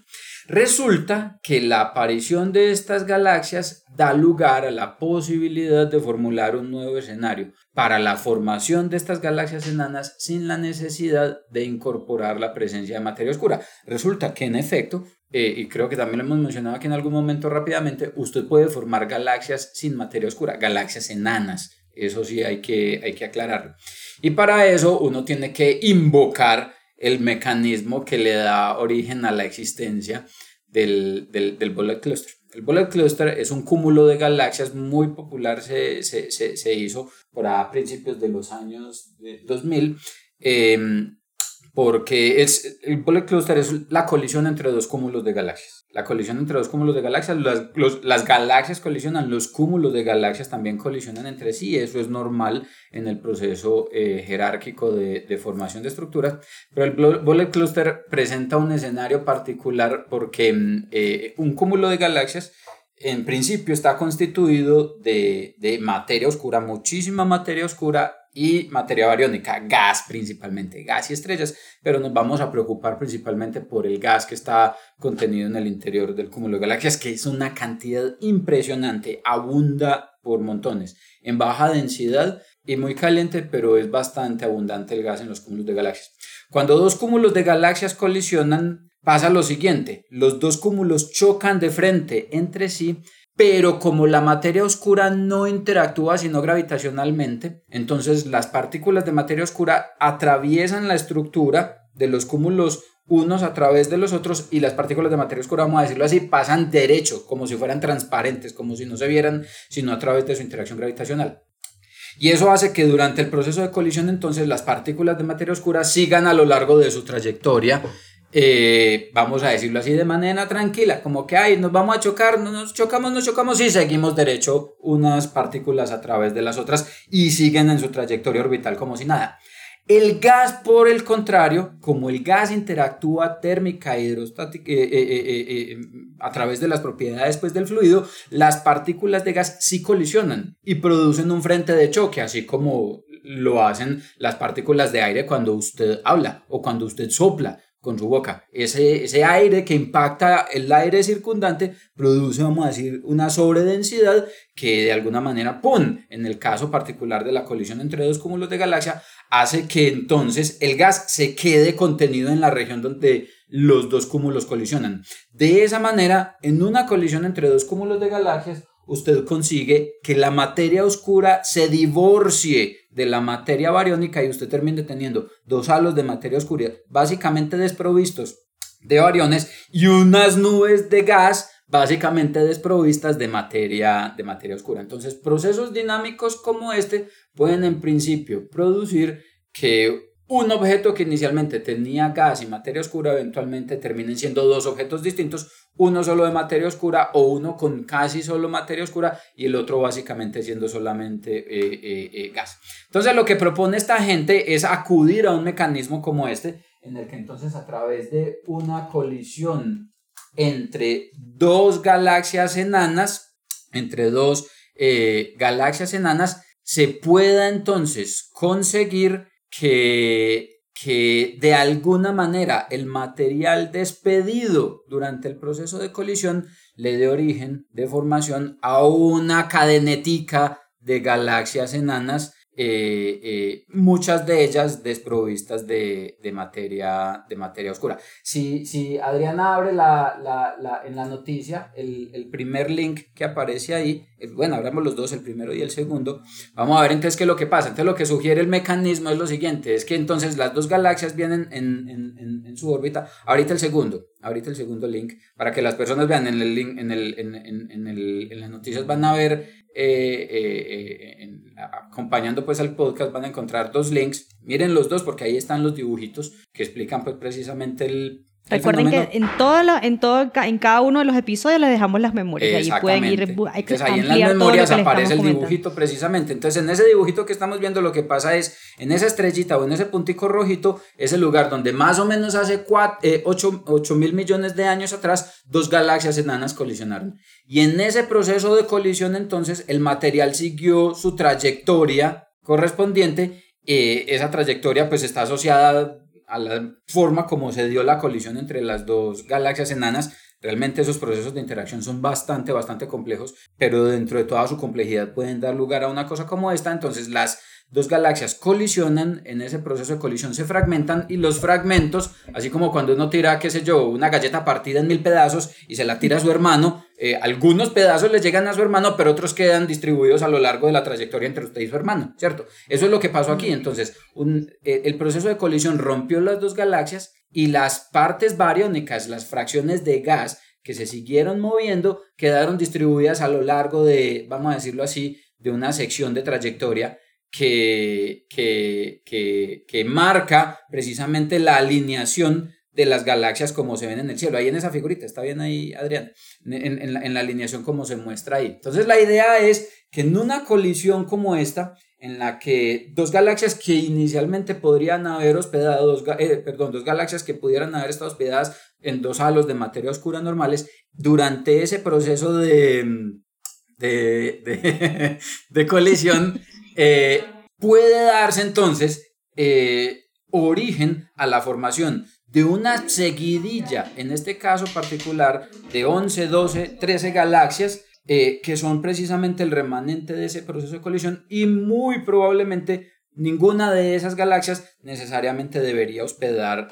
Resulta que la aparición de estas galaxias da lugar a la posibilidad de formular un nuevo escenario para la formación de estas galaxias enanas sin la necesidad de incorporar la presencia de materia oscura. Resulta que en efecto, eh, y creo que también lo hemos mencionado aquí en algún momento rápidamente, usted puede formar galaxias sin materia oscura, galaxias enanas. Eso sí hay que, hay que aclararlo. Y para eso uno tiene que invocar el mecanismo que le da origen a la existencia del, del, del Bullet Cluster. El Bullet Cluster es un cúmulo de galaxias muy popular, se, se, se, se hizo por a principios de los años 2000. Eh, porque es, el bullet cluster es la colisión entre dos cúmulos de galaxias. La colisión entre dos cúmulos de galaxias, las, las galaxias colisionan, los cúmulos de galaxias también colisionan entre sí, eso es normal en el proceso eh, jerárquico de, de, formación de estructuras, pero el bullet cluster presenta un escenario particular porque mm, eh, un cúmulo de galaxias en principio está constituido de, de materia oscura, muchísima materia oscura y materia bariónica, gas principalmente, gas y estrellas, pero nos vamos a preocupar principalmente por el gas que está contenido en el interior del cúmulo de galaxias, que es una cantidad impresionante, abunda por montones, en baja densidad y muy caliente, pero es bastante abundante el gas en los cúmulos de galaxias. Cuando dos cúmulos de galaxias colisionan, pasa lo siguiente, los dos cúmulos chocan de frente entre sí pero como la materia oscura no interactúa sino gravitacionalmente, entonces las partículas de materia oscura atraviesan la estructura de los cúmulos unos a través de los otros y las partículas de materia oscura, vamos a decirlo así, pasan derecho, como si fueran transparentes, como si no se vieran, sino a través de su interacción gravitacional. Y eso hace que durante el proceso de colisión entonces las partículas de materia oscura sigan a lo largo de su trayectoria eh, vamos a decirlo así de manera tranquila, como que ay, nos vamos a chocar, no nos chocamos, nos chocamos y seguimos derecho unas partículas a través de las otras y siguen en su trayectoria orbital como si nada. El gas, por el contrario, como el gas interactúa térmica hidrostática eh, eh, a través de las propiedades pues, del fluido, las partículas de gas sí colisionan y producen un frente de choque, así como lo hacen las partículas de aire cuando usted habla o cuando usted sopla con su boca. Ese, ese aire que impacta el aire circundante produce, vamos a decir, una sobredensidad que de alguna manera, ¡pum!, en el caso particular de la colisión entre dos cúmulos de galaxia, hace que entonces el gas se quede contenido en la región donde los dos cúmulos colisionan. De esa manera, en una colisión entre dos cúmulos de galaxias, usted consigue que la materia oscura se divorcie de la materia bariónica y usted termine teniendo dos halos de materia oscura básicamente desprovistos de bariones y unas nubes de gas básicamente desprovistas de materia, de materia oscura. Entonces, procesos dinámicos como este pueden en principio producir que un objeto que inicialmente tenía gas y materia oscura eventualmente terminen siendo dos objetos distintos, uno solo de materia oscura o uno con casi solo materia oscura y el otro básicamente siendo solamente eh, eh, eh, gas. Entonces lo que propone esta gente es acudir a un mecanismo como este, en el que entonces a través de una colisión entre dos galaxias enanas, entre dos galaxias enanas, se pueda entonces conseguir que, que de alguna manera el material despedido durante el proceso de colisión le dé origen de formación a una cadenetica de galaxias enanas eh, eh, muchas de ellas desprovistas de, de, materia, de materia oscura. Si, si Adriana abre la, la, la, en la noticia el, el, primer link que aparece ahí, bueno, hablamos los dos, el primero y el segundo, vamos a ver entonces qué es lo que pasa. Entonces lo que sugiere el mecanismo es lo siguiente, es que entonces las dos galaxias vienen en, en, en, en su órbita. Ahorita el segundo, ahorita el segundo link, para que las personas vean en el link, en, el, en, en, el, en las noticias van a ver eh, eh acompañando pues al podcast van a encontrar dos links. Miren los dos porque ahí están los dibujitos que explican pues precisamente el, Recuerden que en, toda la, en, todo, en cada uno de los episodios les dejamos las memorias. Ahí pueden ir. Entonces, ahí en las memorias aparece el dibujito precisamente. Entonces, en ese dibujito que estamos viendo, lo que pasa es en esa estrellita o en ese puntico rojito, es el lugar donde más o menos hace 8 eh, mil millones de años atrás, dos galaxias enanas colisionaron. Y en ese proceso de colisión, entonces, el material siguió su trayectoria correspondiente. Eh, esa trayectoria, pues, está asociada a la forma como se dio la colisión entre las dos galaxias enanas Realmente esos procesos de interacción son bastante, bastante complejos, pero dentro de toda su complejidad pueden dar lugar a una cosa como esta. Entonces las dos galaxias colisionan, en ese proceso de colisión se fragmentan y los fragmentos, así como cuando uno tira, qué sé yo, una galleta partida en mil pedazos y se la tira a su hermano, eh, algunos pedazos le llegan a su hermano, pero otros quedan distribuidos a lo largo de la trayectoria entre usted y su hermano, ¿cierto? Eso es lo que pasó aquí. Entonces, eh, el proceso de colisión rompió las dos galaxias y las partes bariónicas, las fracciones de gas que se siguieron moviendo, quedaron distribuidas a lo largo de, vamos a decirlo así, de una sección de trayectoria que, que, que, marca precisamente la alineación de las galaxias como se ven en el cielo. Ahí en esa figurita, está bien ahí, Adrián, en, en, la, en, la, alineación como se muestra ahí. Entonces la idea es que en una colisión como esta, en la que dos galaxias que inicialmente podrían haber hospedado, dos, eh, perdón, dos galaxias que pudieran haber estado hospedadas en dos halos de materia oscura normales, durante ese proceso de, de, de colisión, eh, puede darse entonces eh, origen a la formación de una seguidilla, en este caso particular, de 11, 12, 13 galaxias, eh, que son precisamente el remanente de ese proceso de colisión y muy probablemente ninguna de esas galaxias necesariamente debería hospedar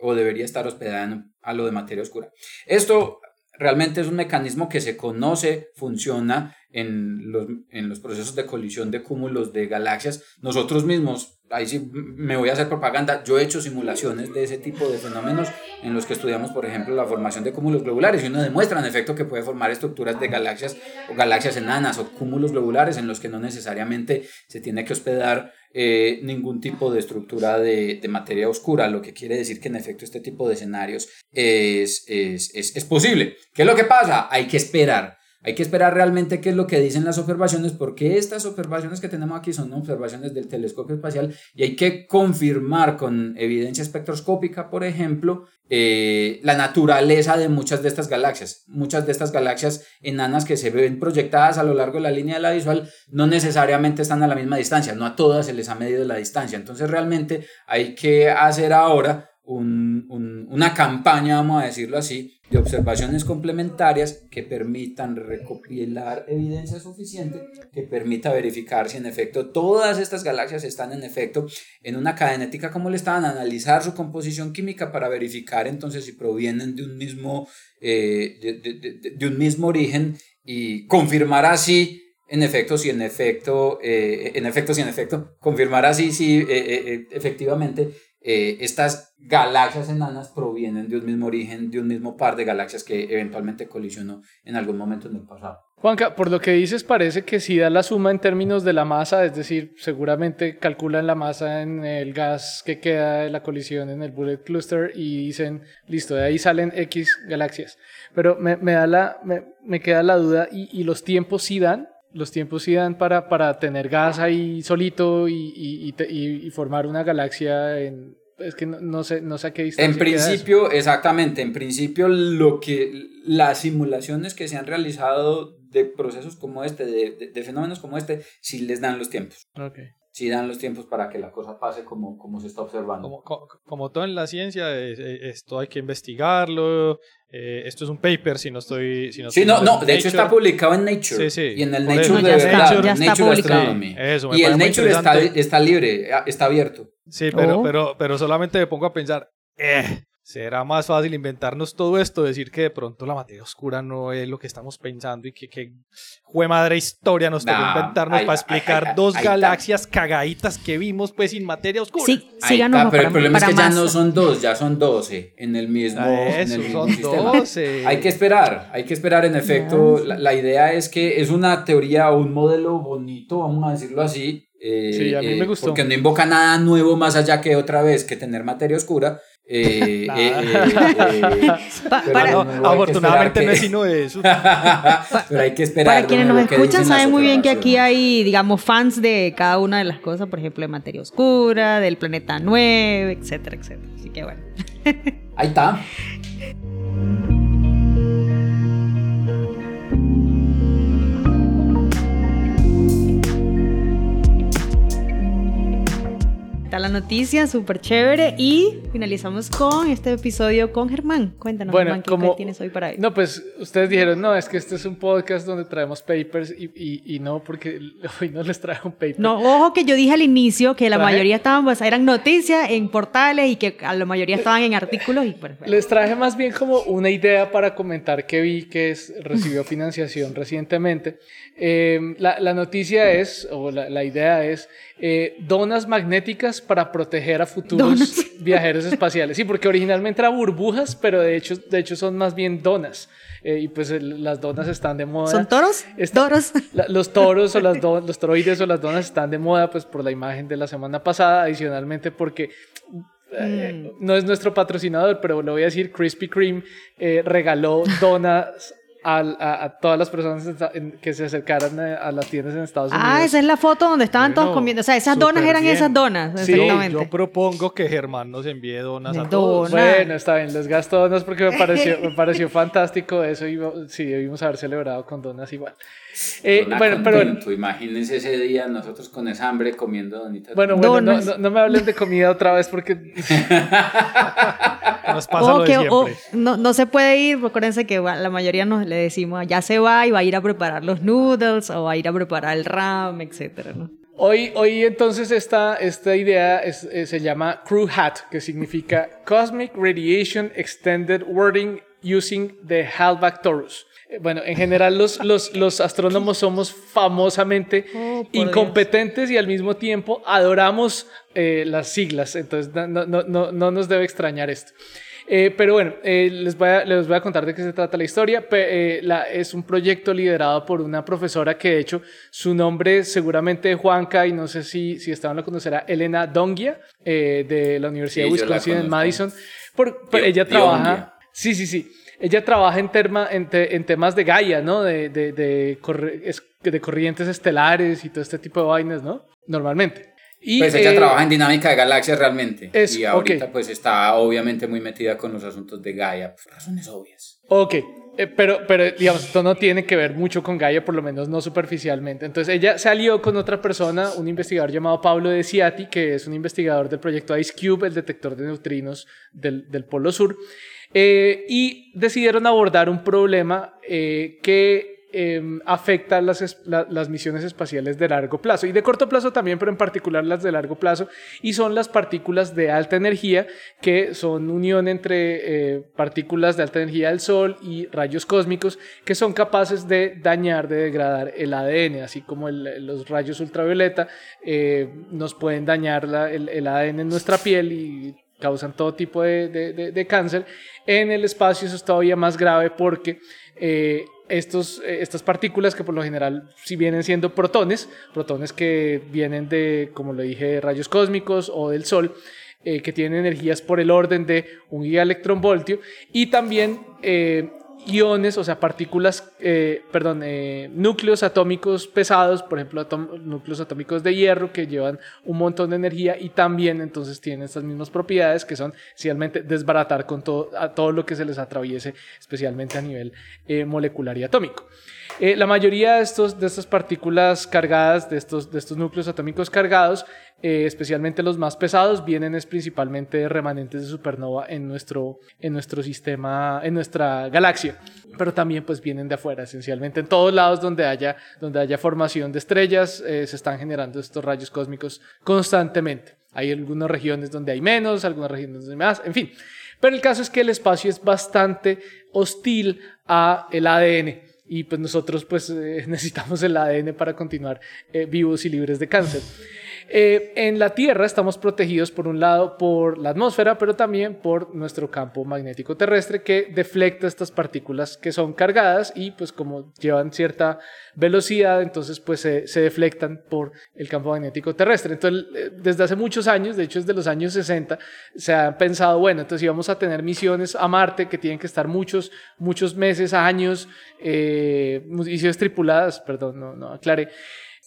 o debería estar hospedada a lo de materia oscura. Esto realmente es un mecanismo que se conoce, funciona en los, en los procesos de colisión de cúmulos de galaxias. Nosotros mismos, ahí sí me voy a hacer propaganda, yo he hecho simulaciones de ese tipo de fenómenos en los que estudiamos, por ejemplo, la formación de cúmulos globulares y uno demuestra en efecto que puede formar estructuras de galaxias o galaxias enanas o cúmulos globulares en los que no necesariamente se tiene que hospedar eh, ningún tipo de estructura de, de, materia oscura, lo que quiere decir que en efecto este tipo de escenarios es, es, es, es posible. ¿Qué es lo que pasa? Hay que esperar hay que esperar realmente qué es lo que dicen las observaciones, porque estas observaciones que tenemos aquí son observaciones del telescopio espacial y hay que confirmar con evidencia espectroscópica, por ejemplo, eh, la naturaleza de muchas de estas galaxias. Muchas de estas galaxias enanas que se ven proyectadas a lo largo de la línea de la visual no necesariamente están a la misma distancia, no a todas se les ha medido la distancia. Entonces realmente hay que hacer ahora una campaña, vamos a decirlo así, de observaciones complementarias que permitan recopilar evidencia suficiente, que permita verificar si en efecto todas estas galaxias están en efecto en una cadenética como le estaban, analizar su composición química para verificar entonces si provienen de un mismo, eh, de, un mismo origen y confirmar así en efecto, si en efecto, eh, en efecto, si en efecto, confirmar así si eh, efectivamente eh, estas galaxias enanas provienen de un mismo origen, de un mismo par de galaxias que eventualmente colisionó en algún momento en el pasado. Juanca, por lo que dices parece que si da la suma en términos de la masa, es decir, seguramente calculan la masa en el gas que queda de la colisión en el bullet cluster y dicen, listo, de ahí salen X galaxias. Pero me, da la, me, me, queda la duda, ¿y, ¿y, los tiempos sí dan? Los tiempos sí dan para, para tener gas ahí solito y, y, y formar una galaxia en, es que no, sé, no sé a qué distancia. En principio, exactamente, en principio lo que las simulaciones que se han realizado de procesos como este, de, de, fenómenos como este, sí les dan los tiempos. Okay. Sí dan los tiempos para que la cosa pase como, como se está observando. Como, como, todo en la ciencia, esto hay que investigarlo. Eh, esto es un paper, si no estoy. Si no sí, no, no, de hecho está publicado en Nature. Sí, sí. Y en el Nature de verdad, Nature Astronomy. y el Nature está, está libre, está abierto. Sí, pero, oh. pero, pero solamente me pongo a pensar, eh, será más fácil inventarnos todo esto, decir que de pronto la materia oscura no es lo que estamos pensando y que, que fue madre historia nos tocó inventarnos para explicar dos galaxias cagaditas que vimos pues sin materia oscura. Sí, síganos. pero el problema es que ya no son dos, ya son doce en el mismo, Eso, en el mismo son sistema. 12. Hay que esperar, hay que esperar en efecto. La, la idea es que es una teoría o un modelo bonito, vamos a decirlo así, eh, sí, a mí me eh, gustó. Porque no invoca nada nuevo más allá que otra vez que tener materia oscura. Eh, afortunadamente no es sino eso. pero hay que esperar. Para quienes nos escuchan saben muy bien que aquí hay, digamos, fans de cada una de las cosas, por ejemplo, de materia oscura, del planeta 9, etcétera, etcétera. Así que bueno. Ahí está. la noticia, súper chévere. Y finalizamos con este episodio con Germán. Cuéntanos, Bueno, Germán, ¿qué como- tienes hoy para él? No, pues ustedes dijeron, no, es que este es un podcast donde traemos papers y, y- y no, porque hoy no les traje un paper. No, ojo que yo dije al inicio que la Traje- mayoría estaban, pues, eran noticias en portales y que a la mayoría estaban en artículos y pues, bueno. Les traje más bien como una idea para comentar que vi que es, recibió financiación recientemente. Eh, la, la noticia es, o la, la idea es, eh, donas magnéticas para proteger a futuros Donas. viajeros espaciales. Sí, porque originalmente eran burbujas, pero de hecho, de hecho son más bien donas. Eh, y pues el- las donas están de moda. ¿Son toros? Está- Toros. La- los toros o las los toroides o las donas están de moda pues por la imagen de la semana pasada, adicionalmente porque eh, no es nuestro patrocinador, pero lo voy a decir, Krispy Kreme eh, regaló donas a, a todas las personas en que se acercaran a, a las tiendas en Estados Unidos. Ah, esa es la foto donde estaban todos comiendo. O sea, esas donas eran bien. esas donas. Sí, exactamente. Yo propongo que Germán nos envíe donas a todos. Bueno, está bien, les gasto donas porque me pareció, me pareció fantástico eso y sí, debimos haber celebrado con donas igual. Eh, bueno, pero. Imagínense ese día nosotros con esa hambre comiendo donitas. bueno, bueno no, no- no me hablen de comida otra vez porque Nos pasa Ojo lo de que siempre. o- no, no se puede ir, acuérdense que la mayoría nos le decimos, ya se va y va a ir a preparar los noodles o va a ir a preparar el ram, etcétera, ¿no? Hoy, hoy entonces esta, esta idea es- eh, se llama Crew Hat, que significa Cosmic Radiation Extended Wording Using the Halbach Torus. Eh, Bueno, en general los, los, los astrónomos somos famosamente Oh, incompetentes y al mismo tiempo adoramos eh, las siglas, entonces no, no, no, no, no nos debe extrañar esto. Eh, pero bueno, eh, les, voy a, les voy a contar de qué se trata la historia. Pe- eh, la- es un proyecto liderado por una profesora que de hecho su nombre seguramente Juanca y no sé si, si estaban lo conocerá, Elena Dongia eh, de la Universidad Sí, de Wisconsin en. Madison. Por, por- ella trabaja... Sí, sí, sí. Ella trabaja en, terma- en, te- en temas de Gaia, ¿no? De, de, de, corre- de corrientes estelares y todo este tipo de vainas, ¿no? Normalmente. Y, Pues ella eh, trabaja en dinámica de galaxias realmente. es- y ahorita ok. pues está obviamente muy metida con los asuntos de Gaia, por razones obvias. Ok, eh, pero, pero digamos, esto no tiene que ver mucho con Gaia, por lo menos no superficialmente. Entonces ella se alió con otra persona, un investigador llamado Pablo De Ciati, que es un investigador del proyecto Ice Cube, el detector de neutrinos del, del Polo Sur, eh, y decidieron abordar un problema eh, que eh, afecta las, la- las misiones espaciales de largo plazo y de corto plazo también, pero en particular las de largo plazo, y son las partículas de alta energía, que son unión entre eh, partículas de alta energía del Sol y rayos cósmicos que son capaces de dañar, de degradar el ADN, así como el- los rayos ultravioleta eh, nos pueden dañar la- el, el ADN en nuestra piel y causan todo tipo de, de- de- cáncer. En el espacio eso es todavía más grave porque eh, estos, eh, estas partículas que por lo general si vienen siendo protones, protones que vienen de, como lo dije, rayos cósmicos o del Sol, eh, que tienen energías por el orden de un gigaelectronvoltio y también iones, o sea, partículas, eh, perdón, eh, núcleos atómicos pesados, por ejemplo, núcleos atómicos de hierro que llevan un montón de energía y también entonces tienen estas mismas propiedades que son esencialmente desbaratar con todo, a todo lo que se les atraviese, especialmente a nivel eh, molecular y atómico. Eh, la mayoría de, estos, de estas partículas cargadas, de estos, de estos núcleos atómicos cargados, eh, especialmente los más pesados, vienen es principalmente de remanentes de supernova en nuestro, en nuestro sistema, en nuestra galaxia, pero también pues vienen de afuera, esencialmente en todos lados donde haya, donde haya formación de estrellas, eh, se están generando estos rayos cósmicos constantemente. Hay algunas regiones donde hay menos, algunas regiones donde hay más, en fin. Pero el caso es que el espacio es bastante hostil a el ADN y pues nosotros pues eh, necesitamos el ADN para continuar eh, vivos y libres de cáncer. Eh, en la Tierra estamos protegidos por un lado por la atmósfera, pero también por nuestro campo magnético terrestre que deflecta estas partículas que son cargadas y pues como llevan cierta velocidad, entonces pues se, se deflectan por el campo magnético terrestre. Entonces, eh, desde hace muchos años, de hecho desde los años 60, se ha pensado, bueno, entonces íbamos a tener misiones a Marte que tienen que estar muchos, muchos meses, años, eh, misiones tripuladas, perdón, no, no aclaré.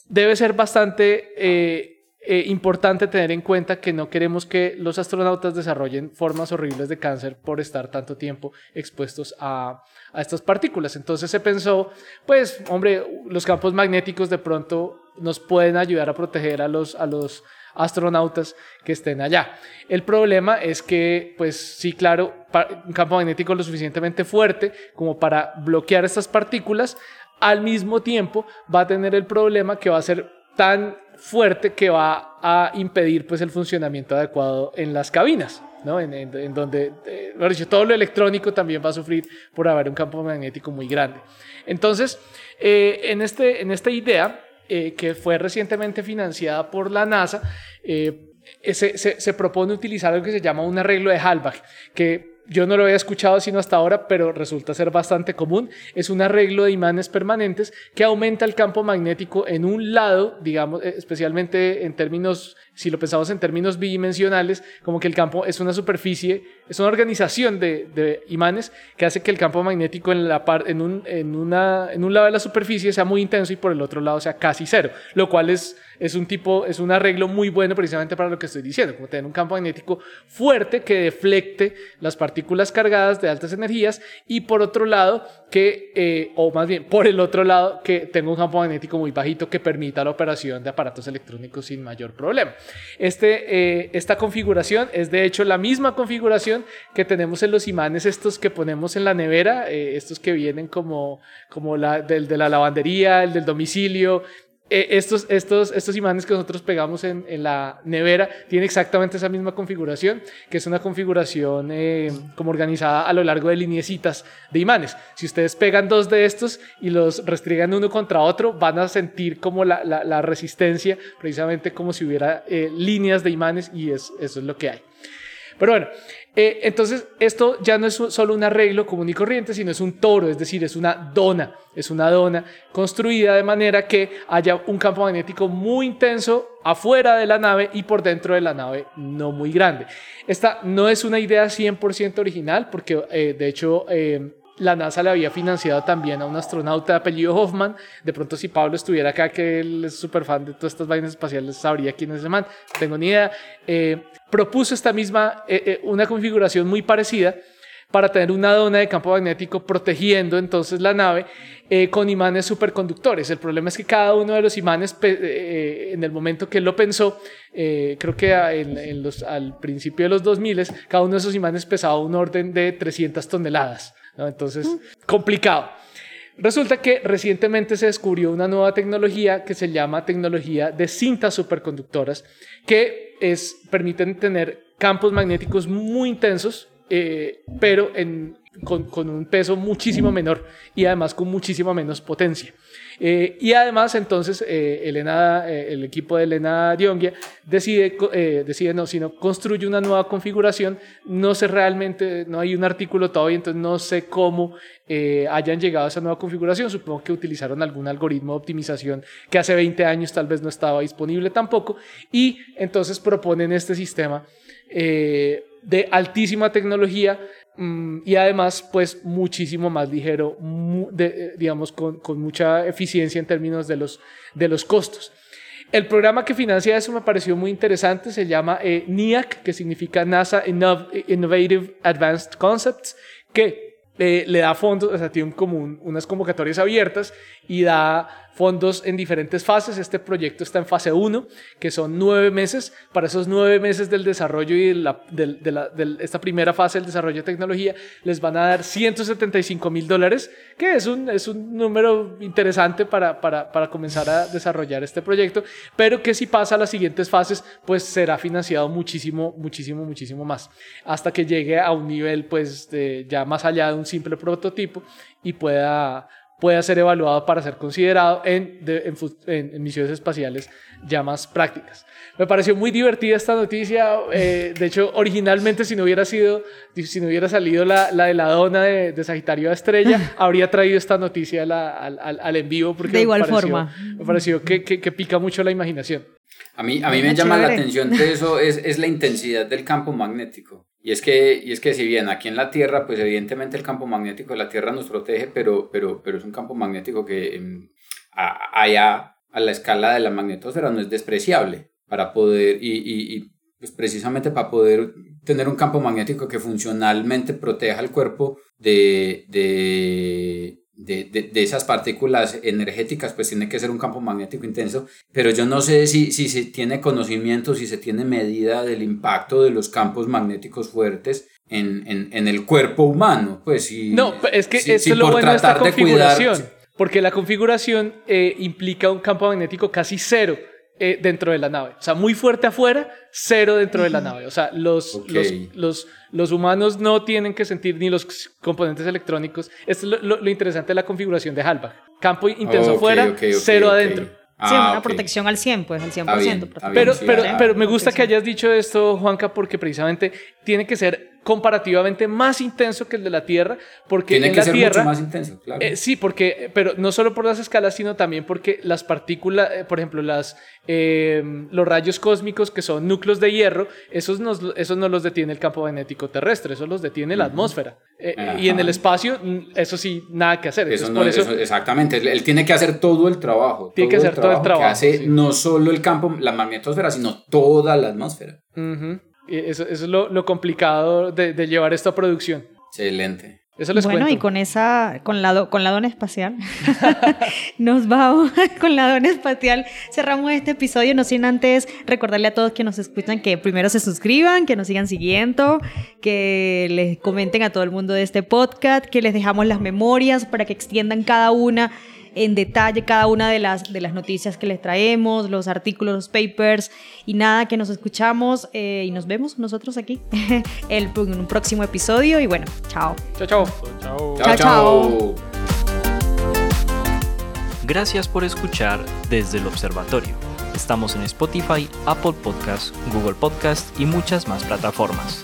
Debe ser bastante eh, eh, importante tener en cuenta que no queremos que los astronautas desarrollen formas horribles de cáncer por estar tanto tiempo expuestos a, a estas partículas. Entonces se pensó, pues, hombre, los campos magnéticos de pronto nos pueden ayudar a proteger a los, a los, astronautas que estén allá. El problema es que, pues sí, claro, un campo magnético lo suficientemente fuerte como para bloquear estas partículas, al mismo tiempo va a tener el problema que va a ser tan fuerte que va a impedir pues el funcionamiento adecuado en las cabinas. ¿no? En, donde, eh, todo lo electrónico también va a sufrir por haber un campo magnético muy grande. Entonces, eh, en, este, en esta idea, eh, que fue recientemente financiada por la NASA, se, se, propone utilizar algo que se llama un arreglo de Halbach, que yo no lo había escuchado sino hasta ahora, pero resulta ser bastante común. Es un arreglo de imanes permanentes que aumenta el campo magnético en un lado, digamos, eh, especialmente en términos, si lo pensamos en términos bidimensionales, como que el campo es una superficie, es una organización de, imanes que hace que el campo magnético en, la en, un, en, una, en un lado de la superficie sea muy intenso y por el otro lado sea casi cero, lo cual es es un tipo, es un arreglo muy bueno precisamente para lo que estoy diciendo, como tener un campo magnético fuerte que deflecte las partículas cargadas de altas energías y por otro lado que, eh, o más bien por el otro lado, que tenga un campo magnético muy bajito que permita la operación de aparatos electrónicos sin mayor problema. Este, eh, esta configuración es de hecho la misma configuración que tenemos en los imanes estos que ponemos en la nevera, eh, estos que vienen como, como la del de la lavandería, el del domicilio, eh, estos, estos, estos imanes que nosotros pegamos en, en, la nevera tienen exactamente esa misma configuración, que es una configuración eh, como organizada a lo largo de lineecitas de imanes. Si ustedes pegan dos de estos y los restriegan uno contra otro, van a sentir como la, resistencia, precisamente como si hubiera eh, líneas de imanes y es, eso es lo que hay. Pero bueno, eh, entonces esto ya no es solo un arreglo común y corriente, sino es un toro, es decir, es una dona, es una dona construida de manera que haya un campo magnético muy intenso afuera de la nave y por dentro de la nave no muy grande. Esta no es una idea 100% original porque eh, de hecho... Eh, la NASA le había financiado también a un astronauta de apellido Hoffman. De pronto, si Pablo estuviera acá, que él es súper fan de todas estas vainas espaciales, sabría quién es ese man. No tengo ni idea. Eh, propuso esta misma, eh, eh, una configuración muy parecida para tener una dona de campo magnético protegiendo entonces la nave con imanes superconductores. El problema es que cada uno de los imanes, en el momento que él lo pensó, creo que al principio de los 2000, cada uno de esos imanes pesaba un orden de 300 toneladas. Entonces, complicado. Resulta que recientemente se descubrió una nueva tecnología que se llama tecnología de cintas superconductoras, que es, permiten tener campos magnéticos muy intensos, eh, pero con, con, un peso muchísimo menor y además con muchísima menos potencia. Eh, y además, entonces, eh, Elena, eh, el equipo de Elena Diongia decide, decide no, sino construye una nueva configuración. No sé realmente, no hay un artículo todavía, entonces no sé cómo hayan llegado a esa nueva configuración. Supongo que utilizaron algún algoritmo de optimización que hace 20 años tal vez no estaba disponible tampoco. Y entonces proponen este sistema de altísima tecnología y además, pues muchísimo más ligero, eh, digamos, con, con, mucha eficiencia en términos de los, de los costos. El programa que financia eso me pareció muy interesante, se llama eh, NIAC, que significa NASA Innovative Advanced Concepts, que eh, le da fondos, o sea, tiene como unas convocatorias abiertas y da fondos en diferentes fases. Este proyecto está en fase 1, que son nueve meses. Para esos nueve meses del desarrollo y de, la, esta primera fase del desarrollo de tecnología, les van a dar 175 mil dólares, que es un, es un número interesante para, para, para, comenzar a desarrollar este proyecto, pero que si pasa a las siguientes fases, pues será financiado muchísimo, muchísimo, muchísimo más, hasta que llegue a un nivel pues ya más allá de un simple prototipo y pueda pueda ser evaluado para ser considerado en, en, misiones espaciales ya más prácticas. Me pareció muy divertida esta noticia. Eh, de hecho, originalmente, si no hubiera sido, si no hubiera salido la, la de la dona de, Sagitario a Estrella, habría traído esta noticia al, al, al, en vivo. Porque de igual forma. Me pareció que, que, que, pica mucho la imaginación. A mí, a mí me llama la atención de eso, es, es la intensidad del campo magnético. Y es, que, y es que si bien aquí en la Tierra, pues evidentemente el campo magnético de la Tierra nos protege, pero, pero, pero es un campo magnético que em, allá a la escala de la magnetosfera no es despreciable para poder, y, y, y pues precisamente para poder tener un campo magnético que funcionalmente proteja al cuerpo de, de, de, de, esas partículas energéticas, pues tiene que ser un campo magnético intenso, pero yo no sé si, si se tiene conocimiento, si se tiene medida del impacto de los campos magnéticos fuertes en, en, en el cuerpo humano. Pues si, no, es que eso es lo bueno de esta configuración, porque la configuración eh, implica un campo magnético casi cero. Eh, dentro de la nave. O sea, muy fuerte afuera, cero dentro de la nave. O sea, los, los, los, los, humanos no tienen que sentir ni los componentes electrónicos. Esto es lo, interesante de la configuración de Halbach. Campo intenso afuera, cero adentro. sí, una ah, protección al 100, pues al 100%. pero, pero, pero me gusta que hayas dicho esto, Juanca, porque precisamente tiene que ser comparativamente más intenso que el de la Tierra, porque Tiene en que la ser Tierra, mucho más intenso, claro. Eh, sí, porque, pero no solo por las escalas, sino también porque las partículas, eh, por ejemplo, las, eh, los rayos cósmicos que son núcleos de hierro, esos, nos, esos no los detiene el campo magnético terrestre, eso los detiene la atmósfera. y en el espacio, eso sí, nada que hacer. Eso no, eso, exactamente, él, tiene que hacer todo el trabajo. Tiene que hacer todo el trabajo. Que hace no solo el campo, la magnetosfera, sino toda la atmósfera. Eso, eso es lo, lo complicado de, de, llevar esta producción. Excelente. Eso les bueno, cuento. y con esa, con la, con la dona espacial, nos vamos con la dona espacial. Cerramos este episodio, no sin antes recordarle a todos que nos escuchan que primero se suscriban, que nos sigan siguiendo, que les comenten a todo el mundo de este podcast, que les dejamos las memorias para que extiendan cada una en detalle cada una de las, de las noticias que les traemos, los artículos, los papers y nada, que nos escuchamos eh, y nos vemos nosotros aquí el, en un próximo episodio y bueno, chao. Chao, chao. Chao, chao. chao. Gracias por escuchar desde el observatorio. Estamos en Spotify, Apple Podcast, Google Podcast y muchas más plataformas.